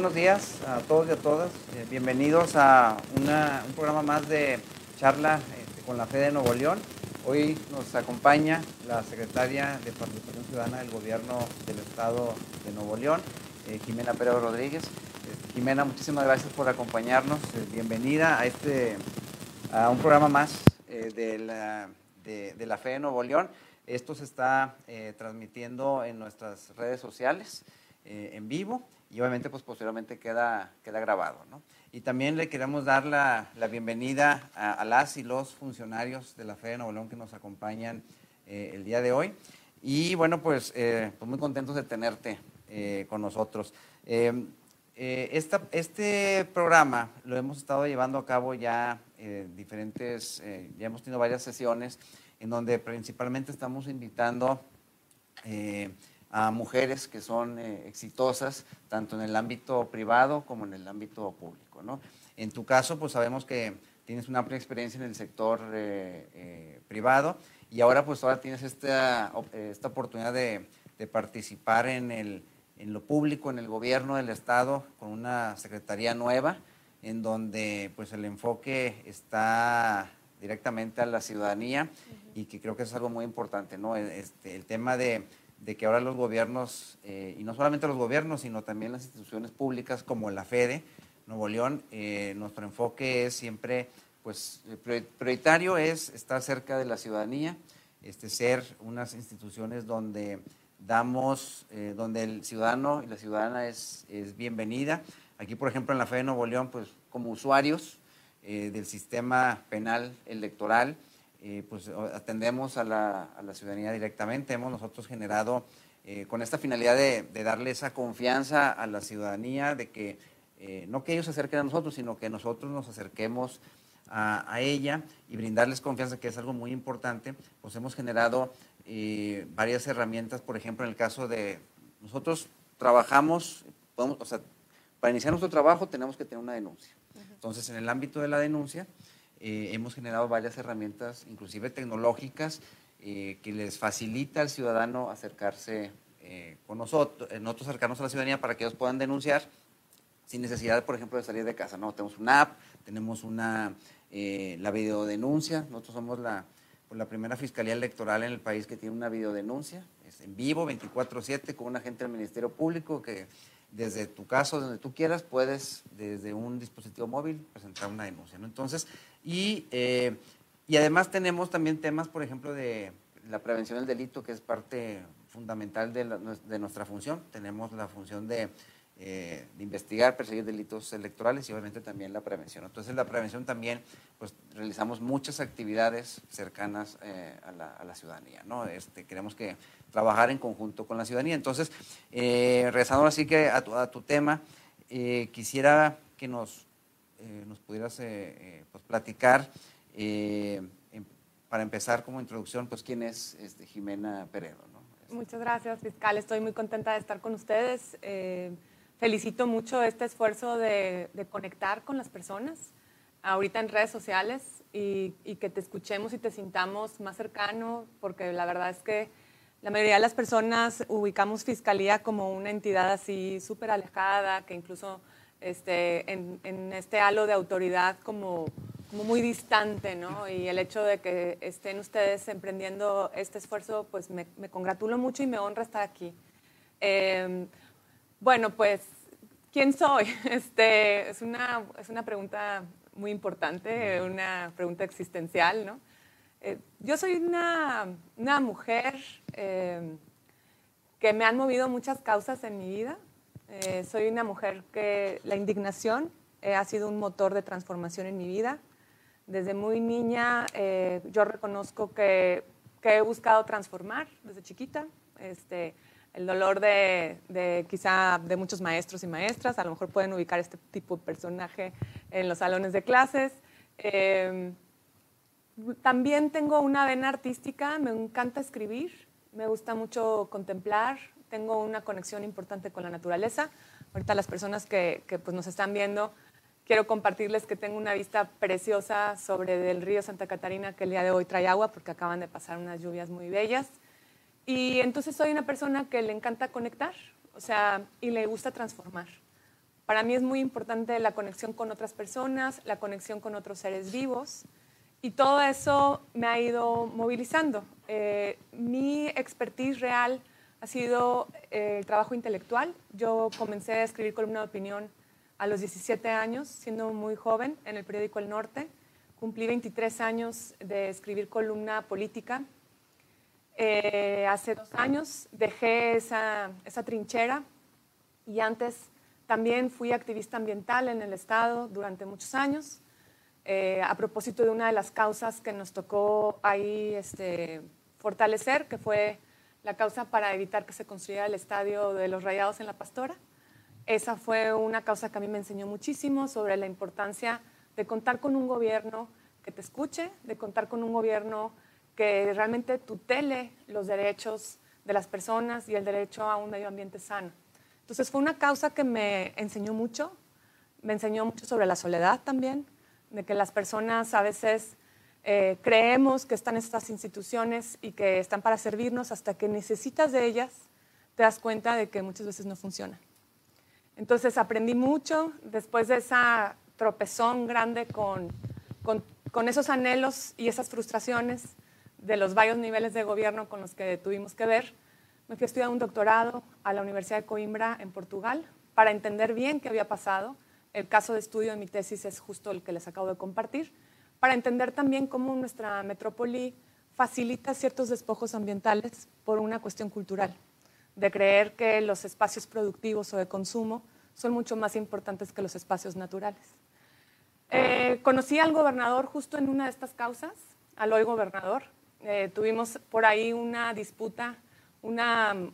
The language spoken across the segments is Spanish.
buenos días a todos y a todas. Eh, bienvenidos a un programa más de charla este, con la Fe de Nuevo León. Hoy nos acompaña la secretaria de Participación Ciudadana del Gobierno del Estado de Nuevo León, eh, Jimena Pérez Rodríguez. Eh, Jimena, muchísimas gracias por acompañarnos. bienvenida a, este, a un programa más de, la, de, la Fe de Nuevo León. Esto se está transmitiendo en nuestras redes sociales en vivo y obviamente pues posteriormente queda, queda grabado. ¿no? Y también le queremos dar la, la bienvenida a, las y los funcionarios de la Fe de Nuevo León que nos acompañan eh, el día de hoy. Y bueno, pues, eh, pues muy contentos de tenerte eh, con nosotros. Esta, este programa lo hemos estado llevando a cabo ya diferentes, ya hemos tenido varias sesiones en donde principalmente estamos invitando a mujeres que son eh, exitosas tanto en el ámbito privado como en el ámbito público. ¿no? En tu caso, pues sabemos que tienes una amplia experiencia en el sector eh, eh, privado y ahora pues ahora tienes esta, esta oportunidad de, de participar en, el, en lo público, en el gobierno del Estado, con una secretaría nueva, en donde pues el enfoque está directamente a la ciudadanía y que creo que es algo muy importante, ¿no? Este, el tema de de que ahora los gobiernos, eh, y no solamente los gobiernos, sino también las instituciones públicas como la FEDE, Nuevo León, eh, nuestro enfoque es siempre, pues, prioritario es estar cerca de la ciudadanía, este, ser unas instituciones donde damos, eh, donde el ciudadano y la ciudadana es, es, bienvenida. Aquí, por ejemplo, en la FEDE Nuevo León, pues, como usuarios del sistema penal electoral, eh, pues atendemos a la, ciudadanía directamente. Hemos nosotros generado eh, con esta finalidad de, darle esa confianza a la ciudadanía, de que eh, no que ellos se acerquen a nosotros, sino que nosotros nos acerquemos a, ella y brindarles confianza, que es algo muy importante. Pues hemos generado varias herramientas, por ejemplo, en el caso de nosotros trabajamos, podemos, o sea, para iniciar nuestro trabajo tenemos que tener una denuncia. Entonces, en el ámbito de la denuncia, eh, hemos generado varias herramientas, inclusive tecnológicas, eh, que les facilita al ciudadano acercarse eh, con nosotros, nosotros acercarnos a la ciudadanía para que ellos puedan denunciar sin necesidad, por ejemplo, de salir de casa. No, tenemos una app, tenemos una, la videodenuncia, nosotros somos la, pues, la primera fiscalía electoral en el país que tiene una videodenuncia, es en vivo, 24/7, con un agente del Ministerio Público que desde tu caso, donde tú quieras, puedes desde un dispositivo móvil presentar una denuncia. Entonces, y, eh, y además tenemos también temas, por ejemplo, de la prevención del delito, que es parte fundamental de, de nuestra función. Tenemos la función de, eh, de, investigar, perseguir delitos electorales y obviamente también la prevención. Entonces, la prevención también, pues realizamos muchas actividades cercanas eh, a, la, a, la, ciudadanía. ¿no? Este, queremos que trabajar en conjunto con la ciudadanía. Entonces, regresando así que a tu, a tu tema, quisiera que nos eh, nos pudieras eh, eh, pues, platicar, para empezar como introducción, pues quién es este, Jimena Peredo. Muchas gracias, fiscal. Estoy muy contenta de estar con ustedes. felicito mucho este esfuerzo de, conectar con las personas ahorita en redes sociales y, y, que te escuchemos y te sintamos más cercano, porque la verdad es que la mayoría de las personas ubicamos Fiscalía como una entidad así súper alejada, que incluso este, en, este halo de autoridad como, muy distante, ¿no? Y el hecho de que estén ustedes emprendiendo este esfuerzo, pues me, congratulo mucho y me honra estar aquí. Em, bueno, pues, ¿quién soy? Este, es, una, es una pregunta muy importante, una pregunta existencial, ¿no? Eh, yo soy una, una mujer em, que me han movido muchas causas en mi vida. Eh, soy una mujer que la indignación eh, ha sido un motor de transformación en mi vida. Desde muy niña eh, yo reconozco que, he buscado transformar desde chiquita. Este, el dolor de, de, quizá de muchos maestros y maestras, a lo mejor pueden ubicar este tipo de personaje en los salones de clases. Em, también tengo una vena artística, me encanta escribir, me gusta mucho contemplar, tengo una conexión importante con la naturaleza. Ahorita las personas que, pues, nos están viendo, quiero compartirles que tengo una vista preciosa sobre el río Santa Catarina que el día de hoy trae agua porque acaban de pasar unas lluvias muy bellas. Y entonces soy una persona que le encanta conectar, o sea, y le gusta transformar. Para mí es muy importante la conexión con otras personas, la conexión con otros seres vivos y todo eso me ha ido movilizando. Eh, mi expertise real ha sido eh, el trabajo intelectual. Yo comencé a escribir columna de opinión a los 17 años, siendo muy joven, en el periódico El Norte. Cumplí 23 años de escribir columna política. Eh, hace dos años dejé esa, esa trinchera y antes también fui activista ambiental en el Estado durante muchos años. Eh, a propósito de una de las causas que nos tocó ahí este, fortalecer, que fue la causa para evitar que se construyera el estadio de los Rayados en La Pastora. Esa fue una causa que a mí me enseñó muchísimo sobre la importancia de contar con un gobierno que te escuche, de contar con un gobierno que realmente tutele los derechos de las personas y el derecho a un medio ambiente sano. Entonces fue una causa que me enseñó mucho, me enseñó mucho sobre la soledad también, de que las personas a veces eh, creemos que están estas instituciones y que están para servirnos hasta que necesitas de ellas, te das cuenta de que muchas veces no funcionan. Entonces aprendí mucho después de esa tropezón grande con, con, con esos anhelos y esas frustraciones de los varios niveles de gobierno con los que tuvimos que ver. Me fui a estudiar un doctorado a la Universidad de Coimbra en Portugal para entender bien qué había pasado el caso de estudio de mi tesis es justo el que les acabo de compartir, para entender también cómo nuestra metrópoli facilita ciertos despojos ambientales por una cuestión cultural, de creer que los espacios productivos o de consumo son mucho más importantes que los espacios naturales. Eh, conocí al gobernador justo en una de estas causas, al hoy gobernador. Eh, tuvimos por ahí una disputa, un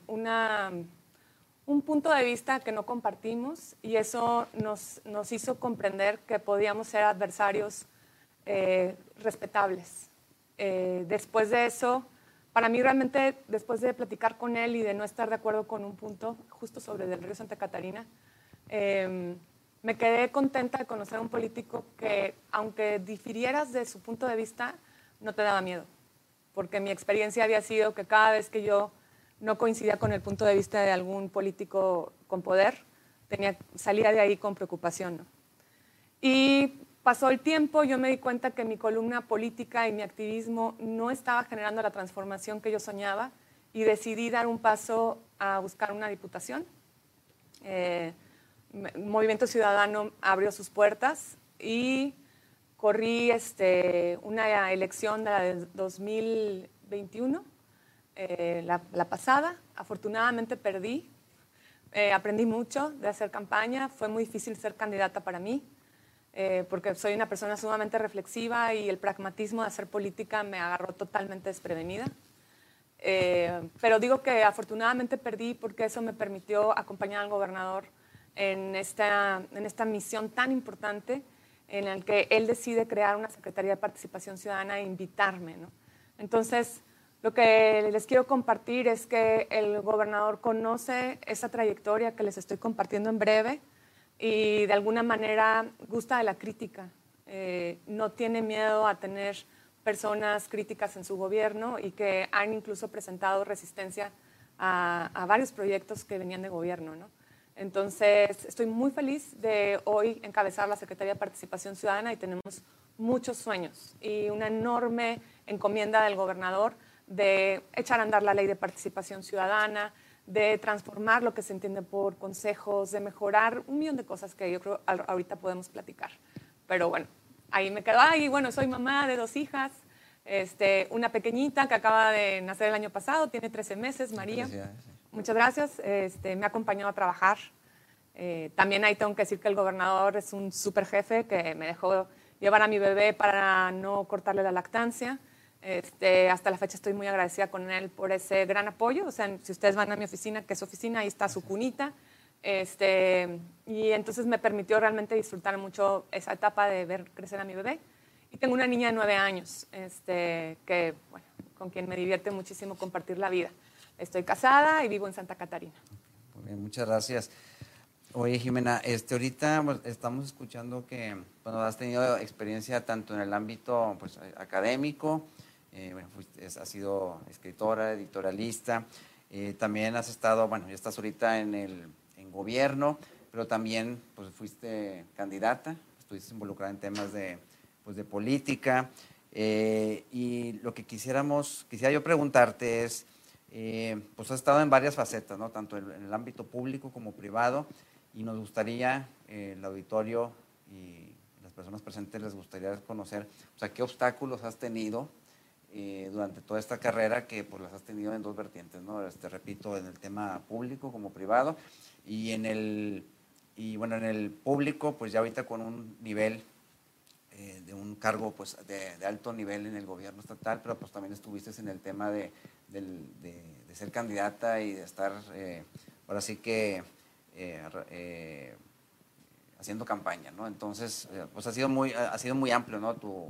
punto de vista que no compartimos y eso nos hizo comprender que podíamos ser adversarios eh, respetables. Eh, después de eso, para mí realmente, después de platicar con él y de no estar de acuerdo con un punto justo sobre el río Santa Catarina, em, me quedé contenta de conocer a un político que, aunque difirieras de su punto de vista, no te daba miedo, porque mi experiencia había sido que cada vez que yo no coincidía con el punto de vista de algún político con poder, tenía, salía de ahí con preocupación. Y pasó el tiempo, yo me di cuenta que mi columna política y mi activismo no estaba generando la transformación que yo soñaba y decidí dar un paso a buscar una diputación. Eh, Movimiento Ciudadano abrió sus puertas y corrí este, una elección de la de 2021 eh, la, pasada. Afortunadamente perdí. Eh, aprendí mucho de hacer campaña. Fue muy difícil ser candidata para mí, eh, porque soy una persona sumamente reflexiva y el pragmatismo de hacer política me agarró totalmente desprevenida. pero digo que afortunadamente perdí porque eso me permitió acompañar al gobernador en esta, en esta misión tan importante en la que él decide crear una Secretaría de Participación Ciudadana e invitarme. ¿no? Entonces, lo que les quiero compartir es que el gobernador conoce esa trayectoria que les estoy compartiendo en breve y de alguna manera gusta de la crítica. Eh, no tiene miedo a tener personas críticas en su gobierno y que han incluso presentado resistencia a, varios proyectos que venían de gobierno. Entonces, estoy muy feliz de hoy encabezar la Secretaría de Participación Ciudadana y tenemos muchos sueños y una enorme encomienda del gobernador de echar a andar la ley de participación ciudadana, de transformar lo que se entiende por consejos, de mejorar un millón de cosas que yo creo ahorita podemos platicar. Pero bueno, ahí me quedo. Ay, bueno, soy mamá de dos hijas, este, una pequeñita que acaba de nacer el año pasado, tiene 13 meses, María. Muchas gracias. Este, me ha acompañado a trabajar. Eh, también ahí tengo que decir que el gobernador es un super jefe que me dejó llevar a mi bebé para no cortarle la lactancia. Este, hasta la fecha estoy muy agradecida con él por ese gran apoyo. O sea, si ustedes van a mi oficina, que es oficina, ahí está su cunita. Este, y entonces me permitió realmente disfrutar mucho esa etapa de ver crecer a mi bebé. Y tengo una niña de nueve años, este, que, con quien me divierte muchísimo compartir la vida. Estoy casada y vivo en Santa Catarina. Muchas gracias. Oye, Jimena, este, ahorita pues, estamos escuchando que bueno, has tenido experiencia tanto en el ámbito pues, académico, eh, bueno, has sido escritora, editorialista, eh, también has estado, bueno, ya estás ahorita en el en gobierno, pero también pues, fuiste candidata, estuviste involucrada en temas de, pues, de política. Eh, y lo que quisiéramos, quisiera yo preguntarte es, pues has estado en varias facetas, ¿no? tanto en, el ámbito público como privado, y nos gustaría, el auditorio y las personas presentes les gustaría conocer, o sea, qué obstáculos has tenido durante toda esta carrera que pues las has tenido en dos vertientes, ¿no? Este, repito, en el tema público como privado y en el, y bueno, en el público, pues ya ahorita con un nivel eh, de un cargo pues, de, alto nivel en el gobierno estatal, pero pues también estuviste en el tema de, ser candidata y de estar, eh, ahora sí que, eh, haciendo campaña, ¿no? Entonces, pues ha sido muy, ha sido muy amplio, ¿no? Tu,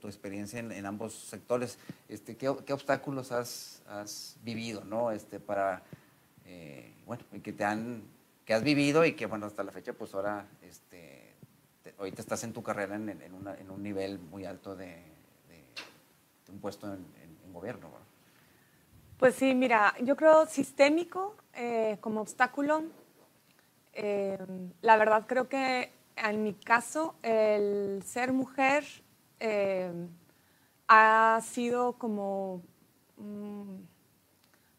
tu, experiencia en, ambos sectores. Este, ¿qué, ¿qué, obstáculos has, has, vivido, ¿no? Este, para, bueno, que te han, que has vivido y que, bueno, hasta la fecha, pues ahora, este, ahorita estás en tu carrera en, en, un nivel muy alto de, un puesto en, gobierno. Pues sí, mira, yo creo sistémico eh, como obstáculo. Eh, la verdad creo que en mi caso el ser mujer eh, ha sido como mm,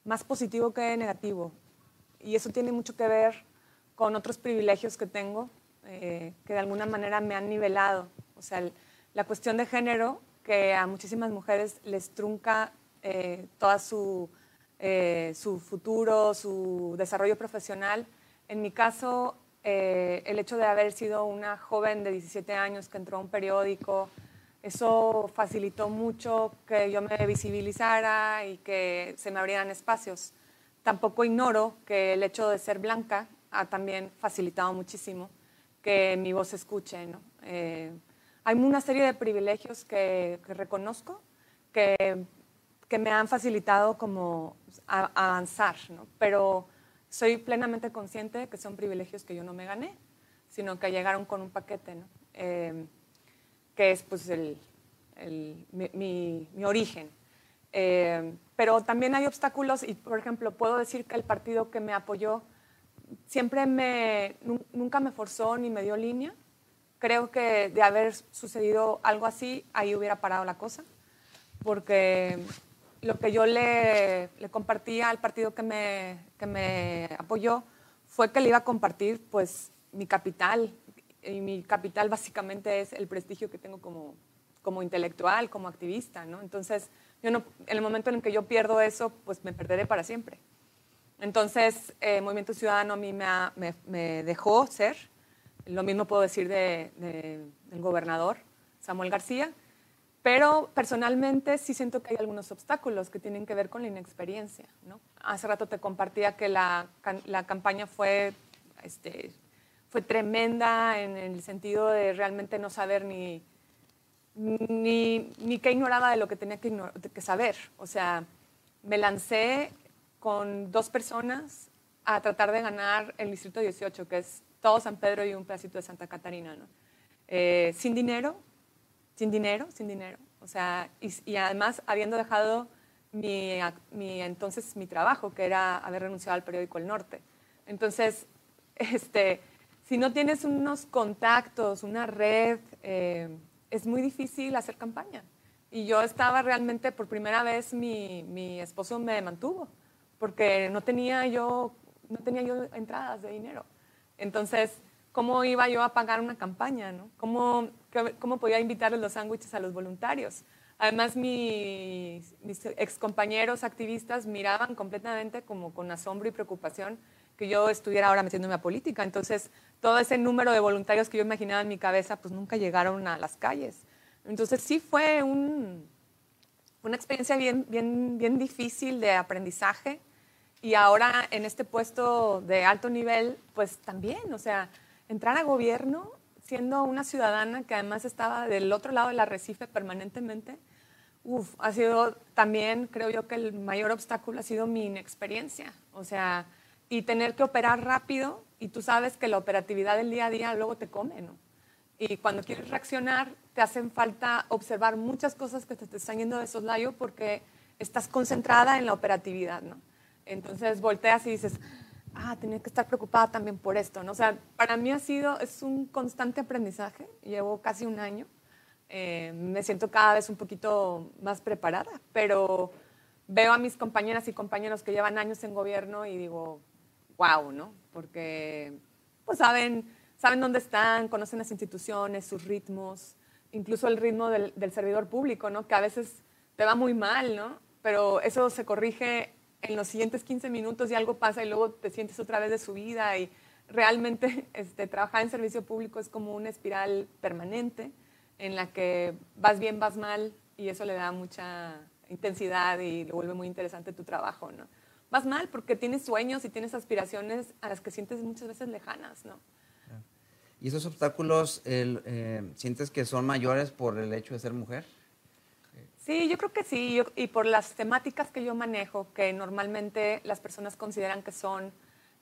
más positivo que negativo. Y eso tiene mucho que ver con otros privilegios que tengo eh, que de alguna manera me han nivelado. O sea, la cuestión de género que a muchísimas mujeres les trunca eh, toda su, eh, su futuro, su desarrollo profesional. En mi caso, el hecho de haber sido una joven de 17 años que entró a un periódico, eso facilitó mucho que yo me visibilizara y que se me abrieran espacios. Tampoco ignoro que el hecho de ser blanca ha también facilitado muchísimo que mi voz se escuche. ¿no? Eh, hay una serie de privilegios que, reconozco que, me han facilitado como avanzar, ¿no? pero soy plenamente consciente de que son privilegios que yo no me gané, sino que llegaron con un paquete, ¿no? Eh, que es pues el, mi, origen. Eh, pero también hay obstáculos y, por ejemplo, puedo decir que el partido que me apoyó siempre me, nunca me forzó ni me dio línea. Creo que de haber sucedido algo así, ahí hubiera parado la cosa, porque lo que yo le, le compartía al partido que me, que me apoyó fue que le iba a compartir pues mi capital, y mi capital básicamente es el prestigio que tengo como, como intelectual, como activista, ¿no? Entonces, yo no, en el momento en que yo pierdo eso, pues me perderé para siempre. Entonces, eh, Movimiento Ciudadano a mí me, dejó ser. Lo mismo puedo decir de, del gobernador Samuel García. Pero personalmente sí siento que hay algunos obstáculos que tienen que ver con la inexperiencia. ¿no? Hace rato te compartía que la, la campaña fue, este, fue tremenda en el sentido de realmente no saber ni, ni, ni qué ignoraba de lo que tenía que, que saber. O sea, me lancé con dos personas a tratar de ganar el Distrito 18, que es todo San Pedro y un pedacito de Santa Catarina, ¿no? Eh, sin dinero, sin dinero, sin dinero. O sea, y, además habiendo dejado mi, mi, entonces mi trabajo, que era haber renunciado al periódico El Norte. Entonces, este, si no tienes unos contactos, una red, eh, es muy difícil hacer campaña. Y yo estaba realmente, por primera vez, mi, mi esposo me mantuvo porque no tenía yo, no tenía yo entradas de dinero. Entonces, ¿cómo iba yo a pagar una campaña? No? ¿Cómo, ¿Cómo podía invitarles los sándwiches a los voluntarios? Además, mis, mis excompañeros activistas miraban completamente como con asombro y preocupación que yo estuviera ahora metiéndome a política. Entonces, todo ese número de voluntarios que yo imaginaba en mi cabeza, pues nunca llegaron a las calles. Entonces, sí fue un, una experiencia bien, bien, bien difícil de aprendizaje y ahora en este puesto de alto nivel, pues también, o sea, entrar a gobierno siendo una ciudadana que además estaba del otro lado del arrecife permanentemente, uf, ha sido también, creo yo que el mayor obstáculo ha sido mi inexperiencia, o sea, y tener que operar rápido y tú sabes que la operatividad del día a día luego te come, ¿no? Y cuando quieres reaccionar, te hacen falta observar muchas cosas que te, están yendo de soslayo porque estás concentrada en la operatividad, ¿no? Entonces volteas y dices, ah, tenía que estar preocupada también por esto, ¿no? O sea, para mí ha sido, es un constante aprendizaje, llevo casi un año, eh, me siento cada vez un poquito más preparada, pero veo a mis compañeras y compañeros que llevan años en gobierno y digo, wow, ¿no? Porque pues saben, saben dónde están, conocen las instituciones, sus ritmos, incluso el ritmo del, del servidor público, ¿no? Que a veces te va muy mal, ¿no? Pero eso se corrige en los siguientes 15 minutos y algo pasa y luego te sientes otra vez de su vida y realmente este, trabajar en servicio público es como una espiral permanente en la que vas bien, vas mal y eso le da mucha intensidad y lo vuelve muy interesante tu trabajo, ¿no? Vas mal porque tienes sueños y tienes aspiraciones a las que sientes muchas veces lejanas, ¿no? ¿Y esos obstáculos eh, sientes que son mayores por el hecho de ser mujer? Sí, yo creo que sí, y por las temáticas que yo manejo, que normalmente las personas consideran que son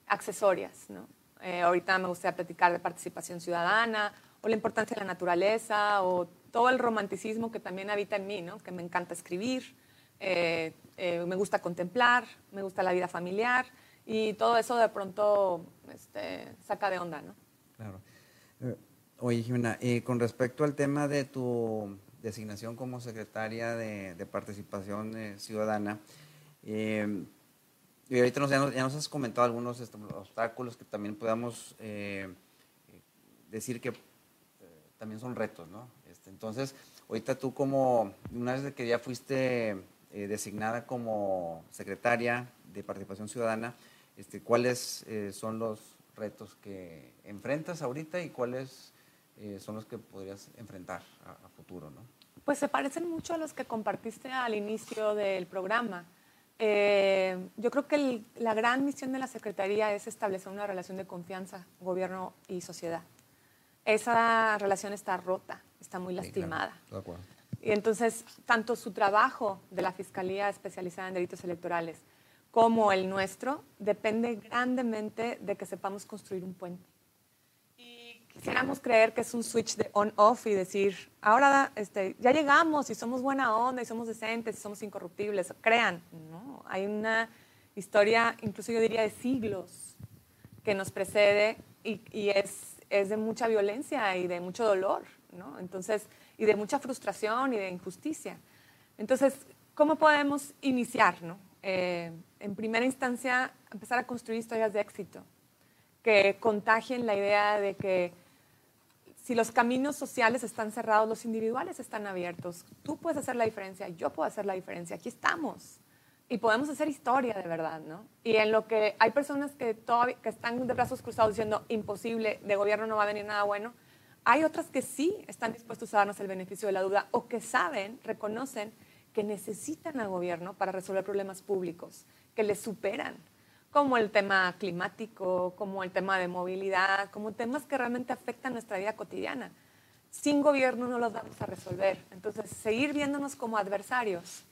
accesorias. ¿no? Eh, ahorita me gustaría platicar de participación ciudadana, o la importancia de la naturaleza, o todo el romanticismo que también habita en mí, ¿no? que me encanta escribir, eh, eh, me gusta contemplar, me gusta la vida familiar, y todo eso de pronto este, saca de onda. ¿no? Claro. Oye, Jimena, con respecto al tema de tu designación como secretaria de, Participación eh, Ciudadana. Eh, y ahorita nos, ya, nos, has comentado algunos este, obstáculos que también podamos eh, decir que también son retos, ¿no? Este, entonces, ahorita tú como, una vez que ya fuiste designada como secretaria de Participación Ciudadana, este, ¿cuáles son los retos que enfrentas ahorita y cuáles eh, son los que podrías enfrentar a, futuro, ¿no? Pues se parecen mucho a los que compartiste al inicio del programa. Eh, yo creo que la gran misión de la Secretaría es establecer una relación de confianza, gobierno y sociedad. Esa relación está rota, está muy lastimada. Y entonces, tanto su trabajo de la Fiscalía especializada en delitos electorales como el nuestro depende grandemente de que sepamos construir un puente quisiéramos creer que es un switch de on-off y decir, ahora este, ya llegamos y somos buena onda y somos decentes y somos incorruptibles. Crean, ¿no? Hay una historia, incluso yo diría, de siglos que nos precede y, y es, es, de mucha violencia y de mucho dolor, ¿no? Entonces, y de mucha frustración y de injusticia. Entonces, ¿cómo podemos iniciar, no? Eh, en primera instancia, empezar a construir historias de éxito que contagien la idea de que si los caminos sociales están cerrados, los individuales están abiertos. Tú puedes hacer la diferencia, yo puedo hacer la diferencia, aquí estamos. Y podemos hacer historia de verdad, ¿no? Y en lo que hay personas que, todavía, que están de brazos cruzados diciendo imposible, de gobierno no va a venir nada bueno, hay otras que sí están dispuestos a darnos el beneficio de la duda o que saben, reconocen que necesitan al gobierno para resolver problemas públicos, que les superan, como el tema climático, como el tema de movilidad, como temas que realmente afectan nuestra vida cotidiana. Sin gobierno no los vamos a resolver. Entonces, seguir viéndonos como adversarios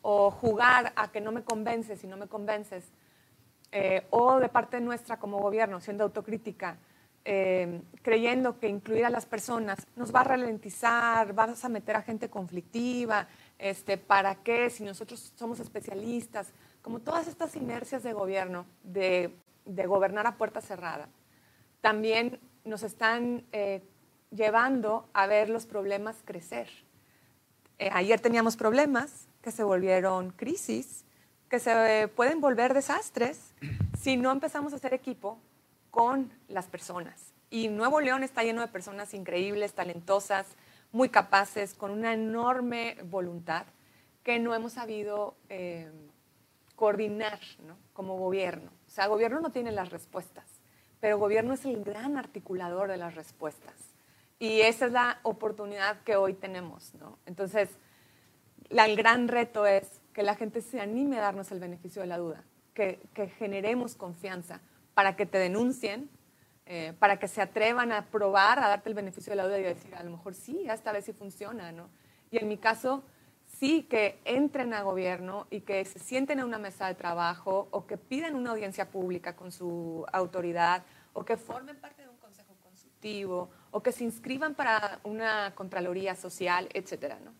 o jugar a que no me convences y no me convences, eh, o de parte nuestra como gobierno, siendo autocrítica, eh, creyendo que incluir a las personas nos va a ralentizar, vas a meter a gente conflictiva, este, ¿para qué? Si nosotros somos especialistas, como todas estas inercias de gobierno, de, gobernar a puerta cerrada, también nos están eh, llevando a ver los problemas crecer. Eh, ayer teníamos problemas que se volvieron crisis, que se pueden volver desastres si no empezamos a hacer equipo con las personas. Y Nuevo León está lleno de personas increíbles, talentosas, muy capaces, con una enorme voluntad que no hemos sabido eh, coordinar ¿no? como gobierno. O sea, gobierno no tiene las respuestas, pero gobierno es el gran articulador de las respuestas. Y esa es la oportunidad que hoy tenemos. ¿no? Entonces, el gran reto es que la gente se anime a darnos el beneficio de la duda, que generemos confianza para que te denuncien, eh, para que se atrevan a probar, a darte el beneficio de la duda y decir, a lo mejor sí, esta vez sí funciona. ¿no? Y en mi caso, sí que entren a gobierno y que se sienten en una mesa de trabajo o que pidan una audiencia pública con su autoridad o que formen parte de un consejo consultivo o que se inscriban para una contraloría social, etcétera, ¿no?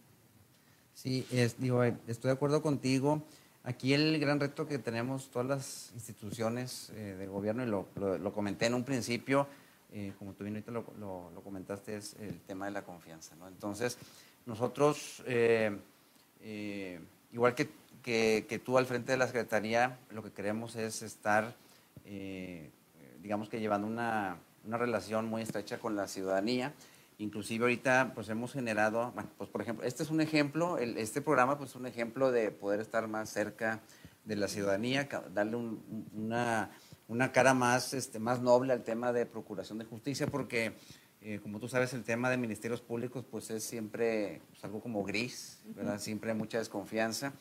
Sí, digo, estoy de acuerdo contigo. Aquí el gran reto que tenemos todas las instituciones eh, del gobierno, y lo, lo, comenté en un principio, eh, como tú bien ahorita lo, lo, comentaste, es el tema de la confianza. ¿no? Entonces, nosotros, eh, igual que, que, que, tú al frente de la Secretaría, lo que queremos es estar, digamos que llevando una, una relación muy estrecha con la ciudadanía Inclusive ahorita pues hemos generado, bueno, pues por ejemplo, este es un ejemplo, este programa pues es un ejemplo de poder estar más cerca de la ciudadanía, darle una, una, cara más, este, más noble al tema de procuración de justicia, porque eh, como tú sabes el tema de ministerios públicos pues es siempre pues, algo como gris, ¿verdad? Siempre hay mucha desconfianza.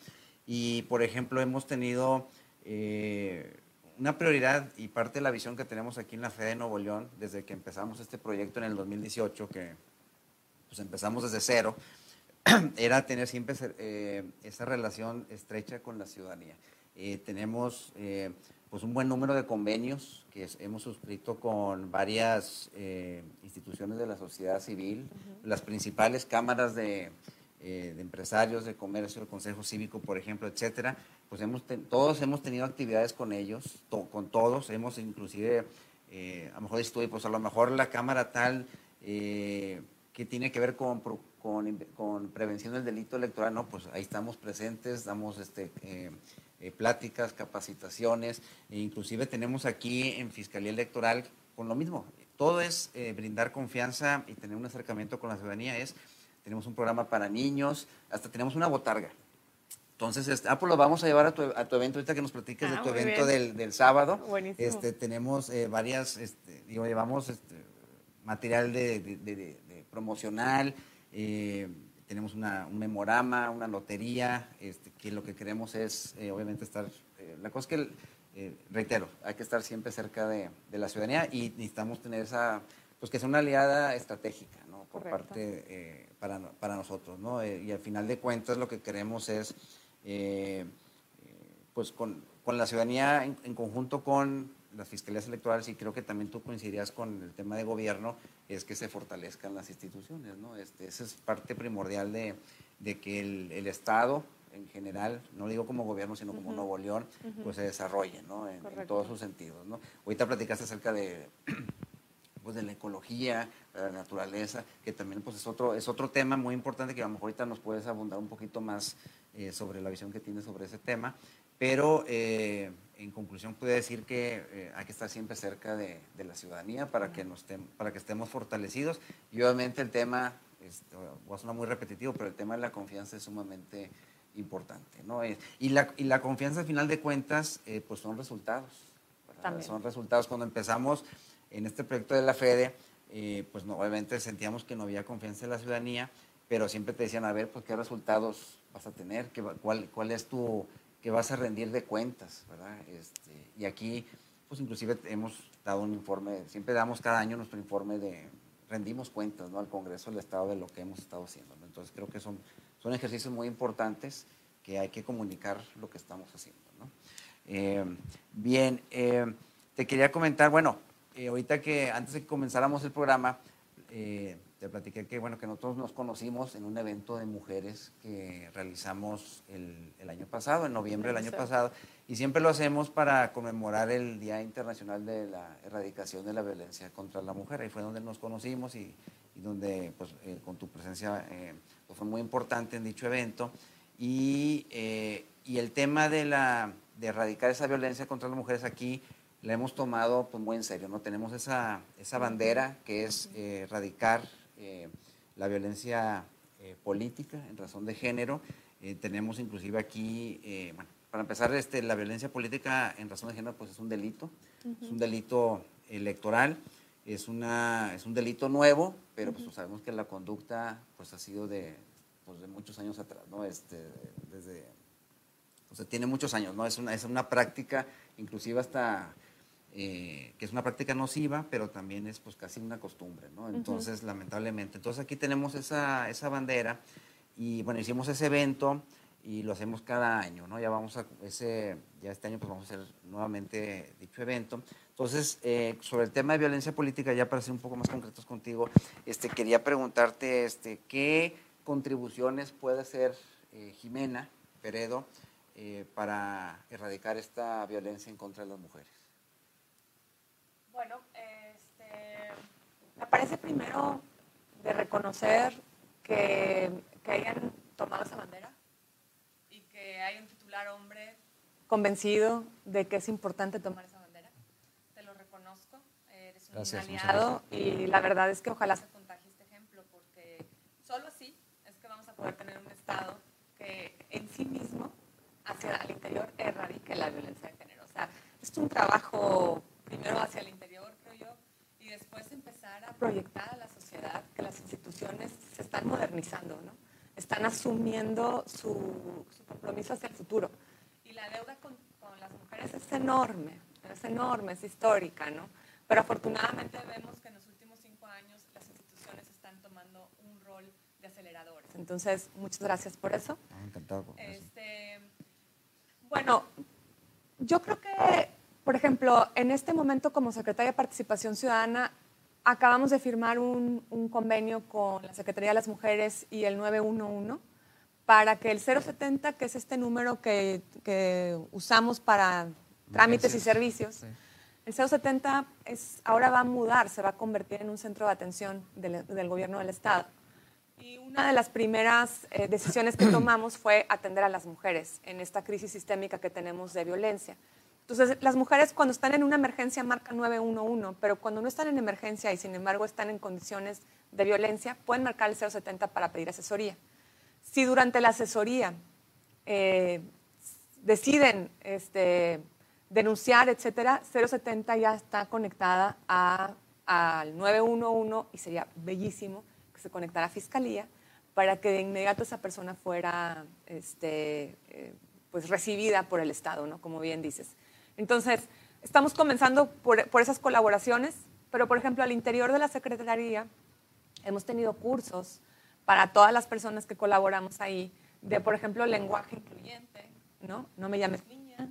Y por ejemplo hemos tenido... Eh, una prioridad y parte de la visión que tenemos aquí en la FED de Nuevo León, desde que empezamos este proyecto en el 2018, que pues empezamos desde cero, era tener siempre eh, esa relación estrecha con la ciudadanía. Eh, tenemos eh, pues un buen número de convenios que hemos suscrito con varias instituciones de la sociedad civil, las principales cámaras de, de empresarios, de comercio, el Consejo Cívico, por ejemplo, etcétera, pues hemos todos hemos tenido actividades con ellos, con todos, hemos inclusive, eh, a lo mejor estuve, pues a lo mejor la cámara tal eh, que tiene que ver con, con, prevención del delito electoral, no, pues ahí estamos presentes, damos este, eh, pláticas, capacitaciones, e inclusive tenemos aquí en Fiscalía Electoral con lo mismo, todo es brindar confianza y tener un acercamiento con la ciudadanía, es, tenemos un programa para niños, hasta tenemos una botarga, entonces, este, ah, pues lo vamos a llevar a tu, a tu evento, ahorita que nos platiques de ah, tu evento del, del, sábado. Buenísimo. Este, tenemos eh, varias, este, digo, llevamos este, material de, de, promocional, eh, tenemos una, un memorama, una lotería, este, que lo que queremos es, eh, obviamente, estar, la cosa es que, reitero, hay que estar siempre cerca de, la ciudadanía y necesitamos tener esa, pues que sea una aliada estratégica, ¿no? Por parte, para, para nosotros, ¿no? y al final de cuentas lo que queremos es eh, pues con, con, la ciudadanía en, conjunto con las fiscalías electorales, y creo que también tú coincidirías con el tema de gobierno, es que se fortalezcan las instituciones, ¿no? Este, esa es parte primordial de, de que el, el, Estado en general, no digo como gobierno, sino como Nuevo León, pues se desarrolle, ¿no? En, en, todos sus sentidos, ¿no? Ahorita platicaste acerca de pues, de la ecología, de la naturaleza, que también pues, es, otro, es otro tema muy importante que a lo mejor ahorita nos puedes abundar un poquito más eh, sobre la visión que tienes sobre ese tema. Pero eh, en conclusión puedo decir que eh, hay que estar siempre cerca de, la ciudadanía para que, nos para que estemos fortalecidos. Y obviamente el tema, este, va a sonar muy repetitivo, pero el tema de la confianza es sumamente importante. ¿no? Y, la, y la confianza al final de cuentas, pues son resultados. Son resultados. Cuando empezamos en este proyecto de la FEDE, eh, pues no, obviamente sentíamos que no había confianza en la ciudadanía, pero siempre te decían, a ver, pues qué resultados vas a tener, ¿Qué, cuál, cuál es tu, que vas a rendir de cuentas, ¿verdad? Este, y aquí, pues inclusive hemos dado un informe, siempre damos cada año nuestro informe de, rendimos cuentas, ¿no? Al Congreso del Estado de lo que hemos estado haciendo, Entonces creo que son, son ejercicios muy importantes que hay que comunicar lo que estamos haciendo, ¿no? Eh, bien, eh, te quería comentar, bueno, eh, ahorita que antes de que comenzáramos el programa, te platiqué que, bueno, que nosotros nos conocimos en un evento de mujeres que realizamos el, el año pasado, en noviembre del año pasado, y siempre lo hacemos para conmemorar el Día Internacional de la Erradicación de la Violencia contra la Mujer. Ahí fue donde nos conocimos y, y donde, pues, eh, con tu presencia pues, fue muy importante en dicho evento. Y, y el tema de, la, de erradicar esa violencia contra las mujeres aquí la hemos tomado pues, muy en serio, ¿no? Tenemos esa, esa bandera que es eh, erradicar eh, la violencia eh, política en razón de género. tenemos inclusive aquí, bueno, para empezar, este, la violencia política en razón de género pues es un delito, es un delito electoral, es, una, es un delito nuevo, pero pues sabemos que la conducta pues ha sido de, pues, de muchos años atrás, ¿no? Este, desde, o sea, tiene muchos años, ¿no? Es una, es una práctica, inclusive hasta eh, que es una práctica nociva, pero también es pues casi una costumbre, ¿no? Entonces, lamentablemente. Entonces aquí tenemos esa, esa bandera y bueno, hicimos ese evento y lo hacemos cada año, ¿no? Ya vamos a, ese, ya este año pues vamos a hacer nuevamente dicho evento. Entonces, eh, sobre el tema de violencia política, ya para ser un poco más concretos contigo, este, quería preguntarte, este, ¿qué contribuciones puede hacer eh, Jimena Peredo eh, para erradicar esta violencia en contra de las mujeres? Bueno, este, me parece primero de reconocer que, que hayan tomado esa bandera y que hay un titular hombre convencido de que es importante tomar esa bandera. Te lo reconozco, eres un aliado y la verdad es que ojalá se contagie este ejemplo porque solo así es que vamos a poder tener un Estado que en sí mismo hacia el interior erradique la violencia de género. O sea, es un trabajo primero hacia el interior, después empezar a proyectar a la sociedad que las instituciones se están modernizando, ¿no? Están asumiendo su, su compromiso hacia el futuro. Y la deuda con, con, las mujeres es enorme, es enorme, es histórica, ¿no? Pero afortunadamente vemos que en los últimos cinco años las instituciones están tomando un rol de aceleradores. Entonces, muchas gracias por eso. Ah, encantado. Por este, bueno, yo creo que, por ejemplo, en este momento como Secretaría de Participación Ciudadana, acabamos de firmar un, convenio con la Secretaría de las Mujeres y el 911 para que el 070, que es este número que, usamos para trámites y servicios, el 070 es, ahora va a mudar, se va a convertir en un centro de atención del gobierno del Estado. Y una de las primeras eh, decisiones que tomamos fue atender a las mujeres en esta crisis sistémica que tenemos de violencia. Entonces, las mujeres cuando están en una emergencia marcan 911, pero cuando no están en emergencia y sin embargo están en condiciones de violencia, pueden marcar el 070 para pedir asesoría. Si durante la asesoría eh, deciden este, denunciar, etcétera, 070 ya está conectada al 911 y sería bellísimo se conectara a Fiscalía para que de inmediato esa persona fuera este, eh, pues recibida por el Estado, ¿no? como bien dices. Entonces, estamos comenzando por, por, esas colaboraciones, pero por ejemplo al interior de la Secretaría hemos tenido cursos para todas las personas que colaboramos ahí, de por ejemplo lenguaje incluyente, ¿no? No me llames niña,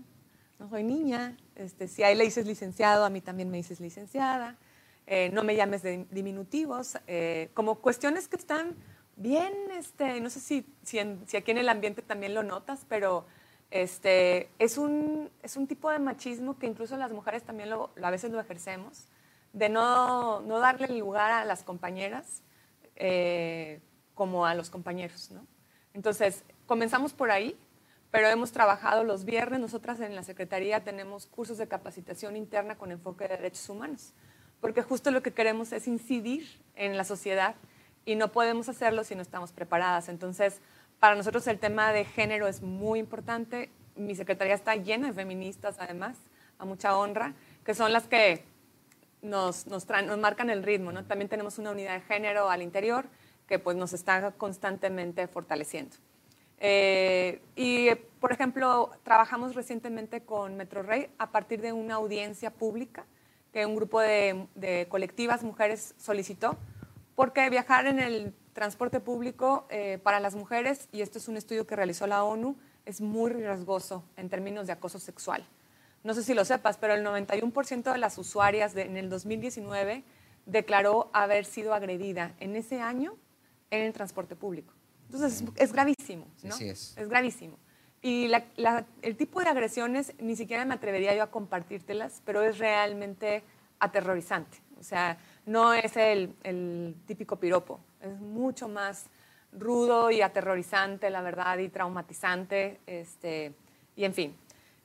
no soy niña, este, si a él le dices licenciado, a mí también me dices licenciada. Eh, no me llames de diminutivos, eh, como cuestiones que están bien, este, no sé si, si, aquí en el ambiente también lo notas, pero este, es, un, es un tipo de machismo que incluso las mujeres también lo, a veces lo ejercemos, de no, no darle lugar a las compañeras eh, como a los compañeros. Entonces, comenzamos por ahí, pero hemos trabajado los viernes, nosotras en la Secretaría tenemos cursos de capacitación interna con enfoque de derechos humanos porque justo lo que queremos es incidir en la sociedad y no podemos hacerlo si no estamos preparadas. Entonces, para nosotros el tema de género es muy importante. Mi secretaría está llena de feministas, además, a mucha honra, que son las que nos, nos, nos marcan el ritmo. ¿no? También tenemos una unidad de género al interior que pues, nos está constantemente fortaleciendo. Eh, y, por ejemplo, trabajamos recientemente con Metro Rey a partir de una audiencia pública que un grupo de, colectivas mujeres solicitó, porque viajar en el transporte público eh, para las mujeres, y esto es un estudio que realizó la ONU, es muy riesgoso en términos de acoso sexual. No sé si lo sepas, pero el 91% de las usuarias en el 2019 declaró haber sido agredida en ese año en el transporte público. Entonces es, gravísimo, ¿no? Sí, es. es gravísimo. Y el tipo de agresiones ni siquiera me atrevería yo a compartírtelas, pero es realmente aterrorizante. O sea, no es el, típico piropo, es mucho más rudo y aterrorizante, la verdad, y traumatizante, este, y en fin.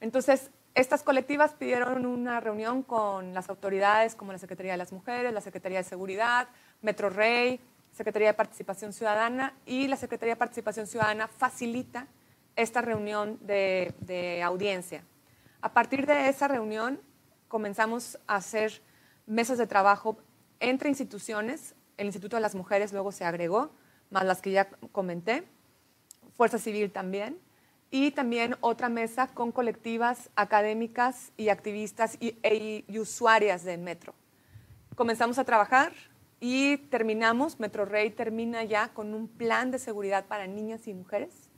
Entonces, estas colectivas pidieron una reunión con las autoridades como la Secretaría de las Mujeres, la Secretaría de Seguridad, Metro Rey, Secretaría de Participación Ciudadana, y la Secretaría de Participación Ciudadana facilita esta reunión de, audiencia. A partir de esa reunión comenzamos a hacer mesas de trabajo entre instituciones, el Instituto de las Mujeres luego se agregó, más las que ya comenté, Fuerza Civil también, y también otra mesa con colectivas académicas y activistas y, e, usuarias de Metro. Comenzamos a trabajar y terminamos, Metro Rey termina ya con un plan de seguridad para niñas y mujeres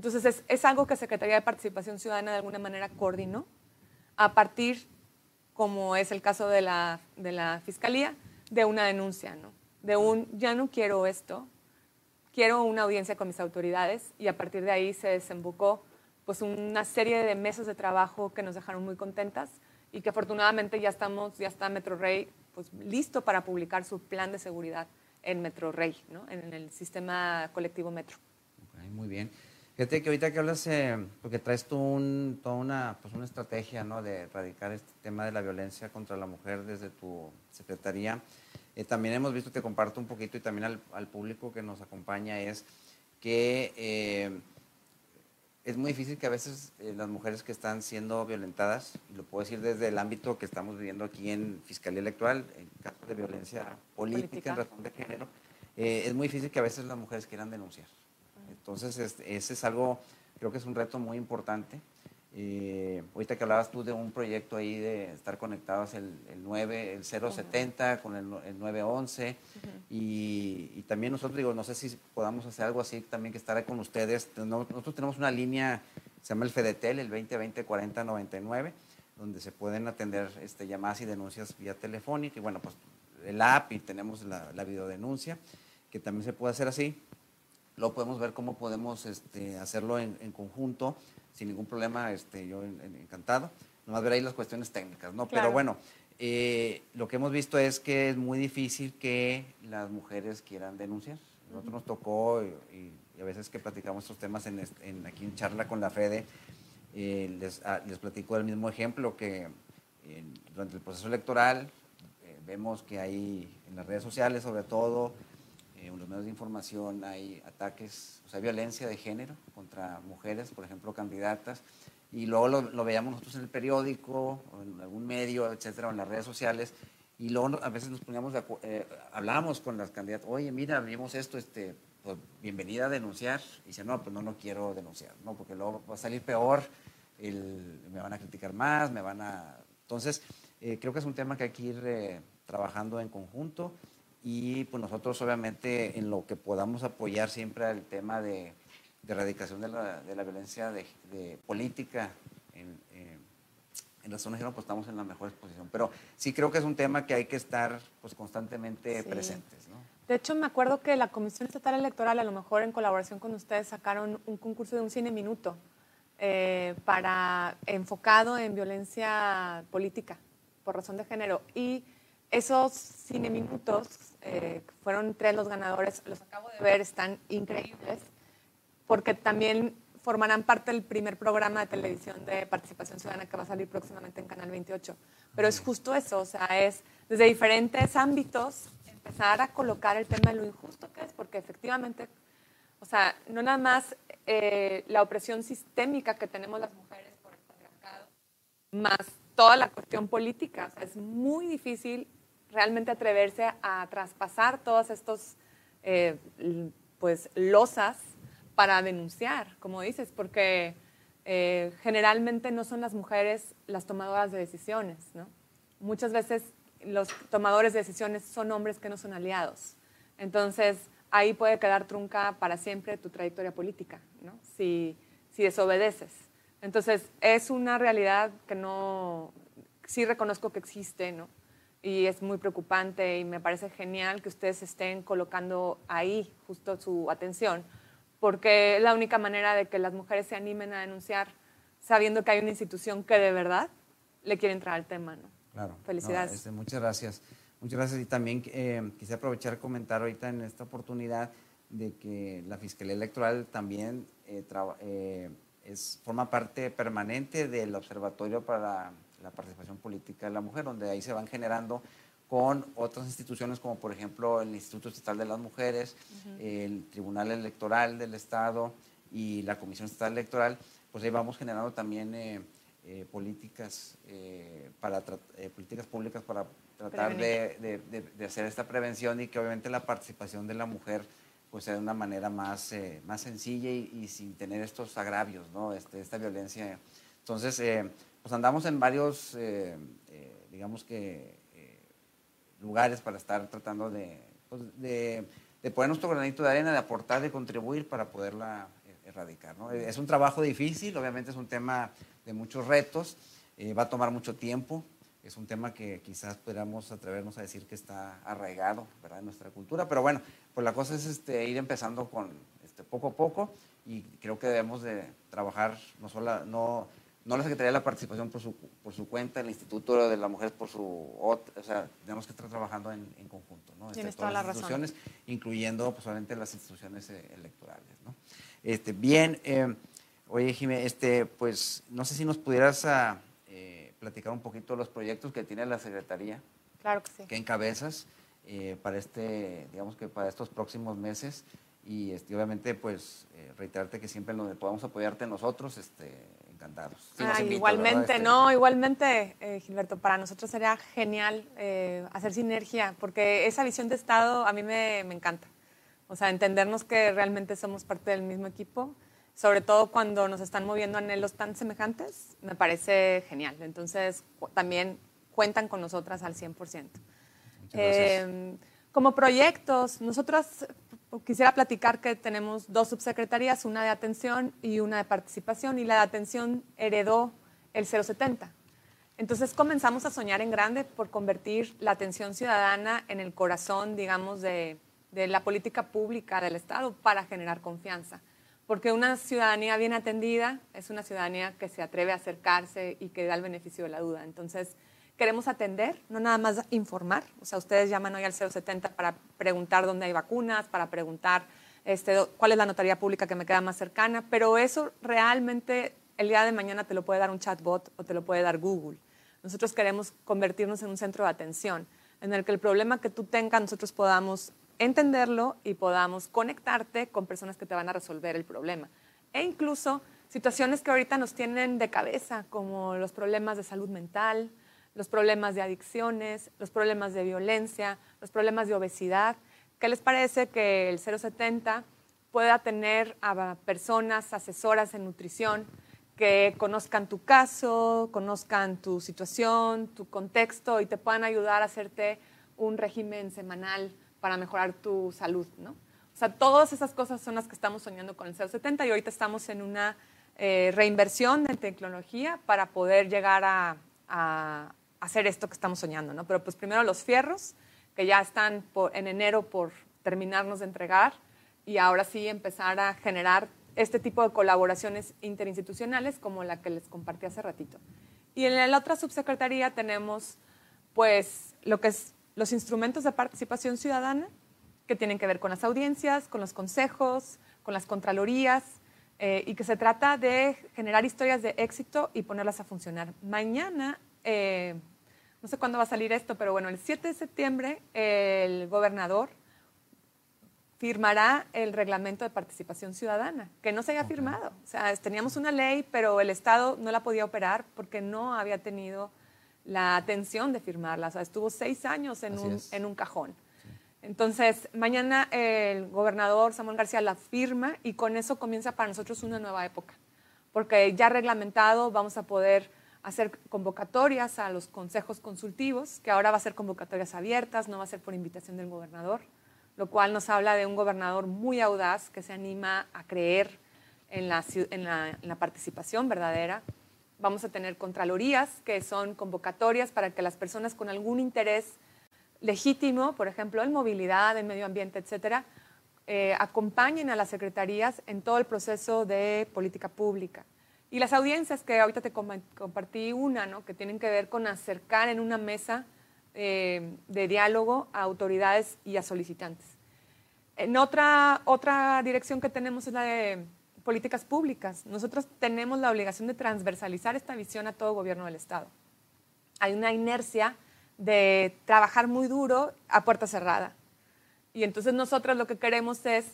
entonces, es, algo que Secretaría de Participación Ciudadana de alguna manera coordinó a partir, como es el caso de la, de la Fiscalía, de una denuncia, ¿no? De un, ya no quiero esto, quiero una audiencia con mis autoridades y a partir de ahí se desembocó pues una serie de meses de trabajo que nos dejaron muy contentas y que afortunadamente ya estamos, ya está Metro Rey pues, listo para publicar su plan de seguridad en Metro Rey, ¿no? en el sistema colectivo Metro. muy bien. Fíjate que ahorita que hablas, eh, porque traes tú un, toda una, pues una estrategia ¿no? de erradicar este tema de la violencia contra la mujer desde tu secretaría. Eh, también hemos visto, te comparto un poquito y también al, al público que nos acompaña, es que eh, es muy difícil que a veces las mujeres que están siendo violentadas, y lo puedo decir desde el ámbito que estamos viviendo aquí en Fiscalía Electoral, en casos de violencia política, política. en razón de género, es muy difícil que a veces las mujeres quieran denunciar. Entonces, ese es algo, creo que es un reto muy importante. Eh, ahorita que hablabas tú de un proyecto ahí de estar conectados el, el 9, el 070 con el, el 911 y, también nosotros digo, no sé si podamos hacer algo así también que estar con ustedes. Nosotros tenemos una línea, se llama el FEDETEL, el 2020 40 99, donde se pueden atender este, llamadas y denuncias vía telefónica. Y bueno, pues el app y tenemos la, la videodenuncia, que también se puede hacer así. Luego podemos ver cómo podemos este, hacerlo en, conjunto, sin ningún problema, este, yo encantado. Nomás ver ahí las cuestiones técnicas, ¿no? Pero bueno, eh, lo que hemos visto es que es muy difícil que las mujeres quieran denunciar. Nosotros nos tocó, y, a veces que platicamos estos temas en, aquí en charla con la FEDE, eh, les, ah, les, platico el mismo ejemplo que durante el proceso electoral eh, vemos que hay en las redes sociales sobre todo en los medios de información hay ataques, o sea, violencia de género contra mujeres, por ejemplo, candidatas, y luego lo, veíamos nosotros en el periódico, o en algún medio, etcétera, o en las redes sociales, y luego a veces nos poníamos, eh, hablábamos con las candidatas, oye, mira, vimos esto, este, pues, bienvenida a denunciar, y dice, no, pues no, no quiero denunciar, no, porque luego va a salir peor, me van a criticar más, me van a... Entonces, eh, creo que es un tema que hay que ir eh, trabajando en conjunto y pues nosotros obviamente en lo que podamos apoyar siempre el tema de, erradicación de la, de la violencia de, política en, eh, en la zona de pues estamos en la mejor exposición. Pero sí creo que es un tema que hay que estar pues constantemente presentes. ¿no? De hecho, me acuerdo que la Comisión Estatal Electoral, a lo mejor en colaboración con ustedes, sacaron un concurso de un cine minuto eh, para enfocado en violencia política por razón de género. Y esos cine minutos eh, fueron tres los ganadores, los acabo de ver, están increíbles, porque también formarán parte del primer programa de televisión de participación ciudadana que va a salir próximamente en Canal 28. Pero es justo eso, o sea, es desde diferentes ámbitos empezar a colocar el tema de lo injusto que es, porque efectivamente, o sea, no nada más eh, la opresión sistémica que tenemos las mujeres por el patriarcado, más toda la cuestión política, o sea, es muy difícil realmente atreverse a traspasar todas estos eh, pues losas para denunciar, como dices, porque eh, generalmente no son las mujeres las tomadoras de decisiones, ¿no? Muchas veces los tomadores de decisiones son hombres que no son aliados. Entonces, ahí puede quedar trunca para siempre tu trayectoria política, ¿no? Si, si desobedeces. Entonces, es una realidad que no, sí reconozco que existe, ¿no? Y es muy preocupante y me parece genial que ustedes estén colocando ahí justo su atención, porque es la única manera de que las mujeres se animen a denunciar sabiendo que hay una institución que de verdad le quiere entrar al tema. ¿no? Claro. Felicidades. Este, muchas gracias. Muchas gracias y también eh, quise aprovechar comentar ahorita en esta oportunidad de que la Fiscalía Electoral también eh, eh, es, forma parte permanente del Observatorio para la participación política de la mujer, donde ahí se van generando con otras instituciones como por ejemplo el Instituto Estatal de las Mujeres, el Tribunal Electoral del Estado y la Comisión Estatal Electoral, pues ahí vamos generando también eh, eh, políticas, eh, para políticas públicas para tratar de, de, hacer esta prevención y que obviamente la participación de la mujer pues sea de una manera más, más sencilla y, sin tener estos agravios, ¿no? Este, esta violencia. Entonces, pues andamos en varios, eh, eh, digamos que, eh, lugares para estar tratando pues, de, de, poner nuestro granito de arena, de aportar, de contribuir para poderla erradicar. ¿no? Es un trabajo difícil, obviamente es un tema de muchos retos, va a tomar mucho tiempo, es un tema que quizás podamos atrevernos a decir que está arraigado ¿verdad? en nuestra cultura, pero bueno, pues la cosa es este, ir empezando con este, poco a poco y creo que debemos de trabajar no solo, no, no la Secretaría de la Participación por su, por su cuenta, el Instituto de la Mujer por su o sea, tenemos que estar trabajando en, en conjunto, ¿no? Tienes todas las instituciones, incluyendo pues, obviamente las instituciones eh, electorales, ¿no? Este, bien, eh, oye Jimé, este, pues no sé si nos pudieras a, ah, eh, platicar un poquito los proyectos que tiene la Secretaría. Claro que sí. Que encabezas eh, para este, digamos que para estos próximos meses y este, obviamente pues reiterarte que siempre donde podamos apoyarte nosotros, este, encantados. Ah, igualmente, este, no, igualmente, eh, Gilberto, para nosotros sería genial eh, hacer sinergia, porque esa visión de Estado a mí me, me, encanta. O sea, entendernos que realmente somos parte del mismo equipo, sobre todo cuando nos están moviendo anhelos tan semejantes, me parece genial. Entonces, también cuentan con nosotras al 100%. Eh, como proyectos, nosotros quisiera platicar que tenemos dos subsecretarías, una de atención y una de participación, y la de atención heredó el 070. Entonces comenzamos a soñar en grande por convertir la atención ciudadana en el corazón, digamos, de, la política pública del Estado para generar confianza. Porque una ciudadanía bien atendida es una ciudadanía que se atreve a acercarse y que da el beneficio de la duda. Entonces, queremos atender, no nada más informar. O sea, ustedes llaman hoy al 070 para preguntar dónde hay vacunas, para preguntar este, cuál es la notaría pública que me queda más cercana, pero eso realmente el día de mañana te lo puede dar un chatbot o te lo puede dar Google. Nosotros queremos convertirnos en un centro de atención en el que el problema que tú tengas nosotros podamos entenderlo y podamos conectarte con personas que te van a resolver el problema. E incluso situaciones que ahorita nos tienen de cabeza, como los problemas de salud mental, los problemas de adicciones, los problemas de violencia, los problemas de obesidad. ¿Qué les parece que el 070 pueda tener a personas asesoras en nutrición que conozcan tu caso, conozcan tu situación, tu contexto y te puedan ayudar a hacerte un régimen semanal para mejorar tu salud, ¿no? O sea, todas esas cosas son las que estamos soñando con el 070 y ahorita estamos en una eh, reinversión de tecnología para poder llegar a, hacer esto que estamos soñando, ¿no? Pero pues primero los fierros, que ya están en enero por terminarnos de entregar, y ahora sí empezar a generar este tipo de colaboraciones interinstitucionales como la que les compartí hace ratito. Y en la otra subsecretaría tenemos pues lo que es los instrumentos de participación ciudadana que tienen que ver con las audiencias, con los consejos, con las contralorías eh, y que se trata de generar historias de éxito y ponerlas a funcionar. Mañana eh, no sé cuándo va a salir esto, pero bueno, el 7 de septiembre el gobernador firmará el reglamento de participación ciudadana, que no se había firmado. O sea, teníamos una ley, pero el Estado no la podía operar porque no había tenido la atención de firmarla. O sea, estuvo seis años en, un, en un, cajón. Entonces, mañana el gobernador Samuel García la firma y con eso comienza para nosotros una nueva época, porque ya reglamentado vamos a poder hacer convocatorias a los consejos consultivos, que ahora va a ser convocatorias abiertas, no va a ser por invitación del gobernador, lo cual nos habla de un gobernador muy audaz que se anima a creer en la, en la, participación verdadera. Vamos a tener contralorías, que son convocatorias para que las personas con algún interés legítimo, por ejemplo, en movilidad, en medio ambiente, etcétera, eh, acompañen a las secretarías en todo el proceso de política pública. Y las audiencias, que ahorita te compartí una, ¿no? que tienen que ver con acercar en una mesa eh, de diálogo a autoridades y a solicitantes. En otra, otra dirección que tenemos es la de políticas públicas. Nosotros tenemos la obligación de transversalizar esta visión a todo gobierno del Estado. Hay una inercia de trabajar muy duro a puerta cerrada. Y entonces nosotros lo que queremos es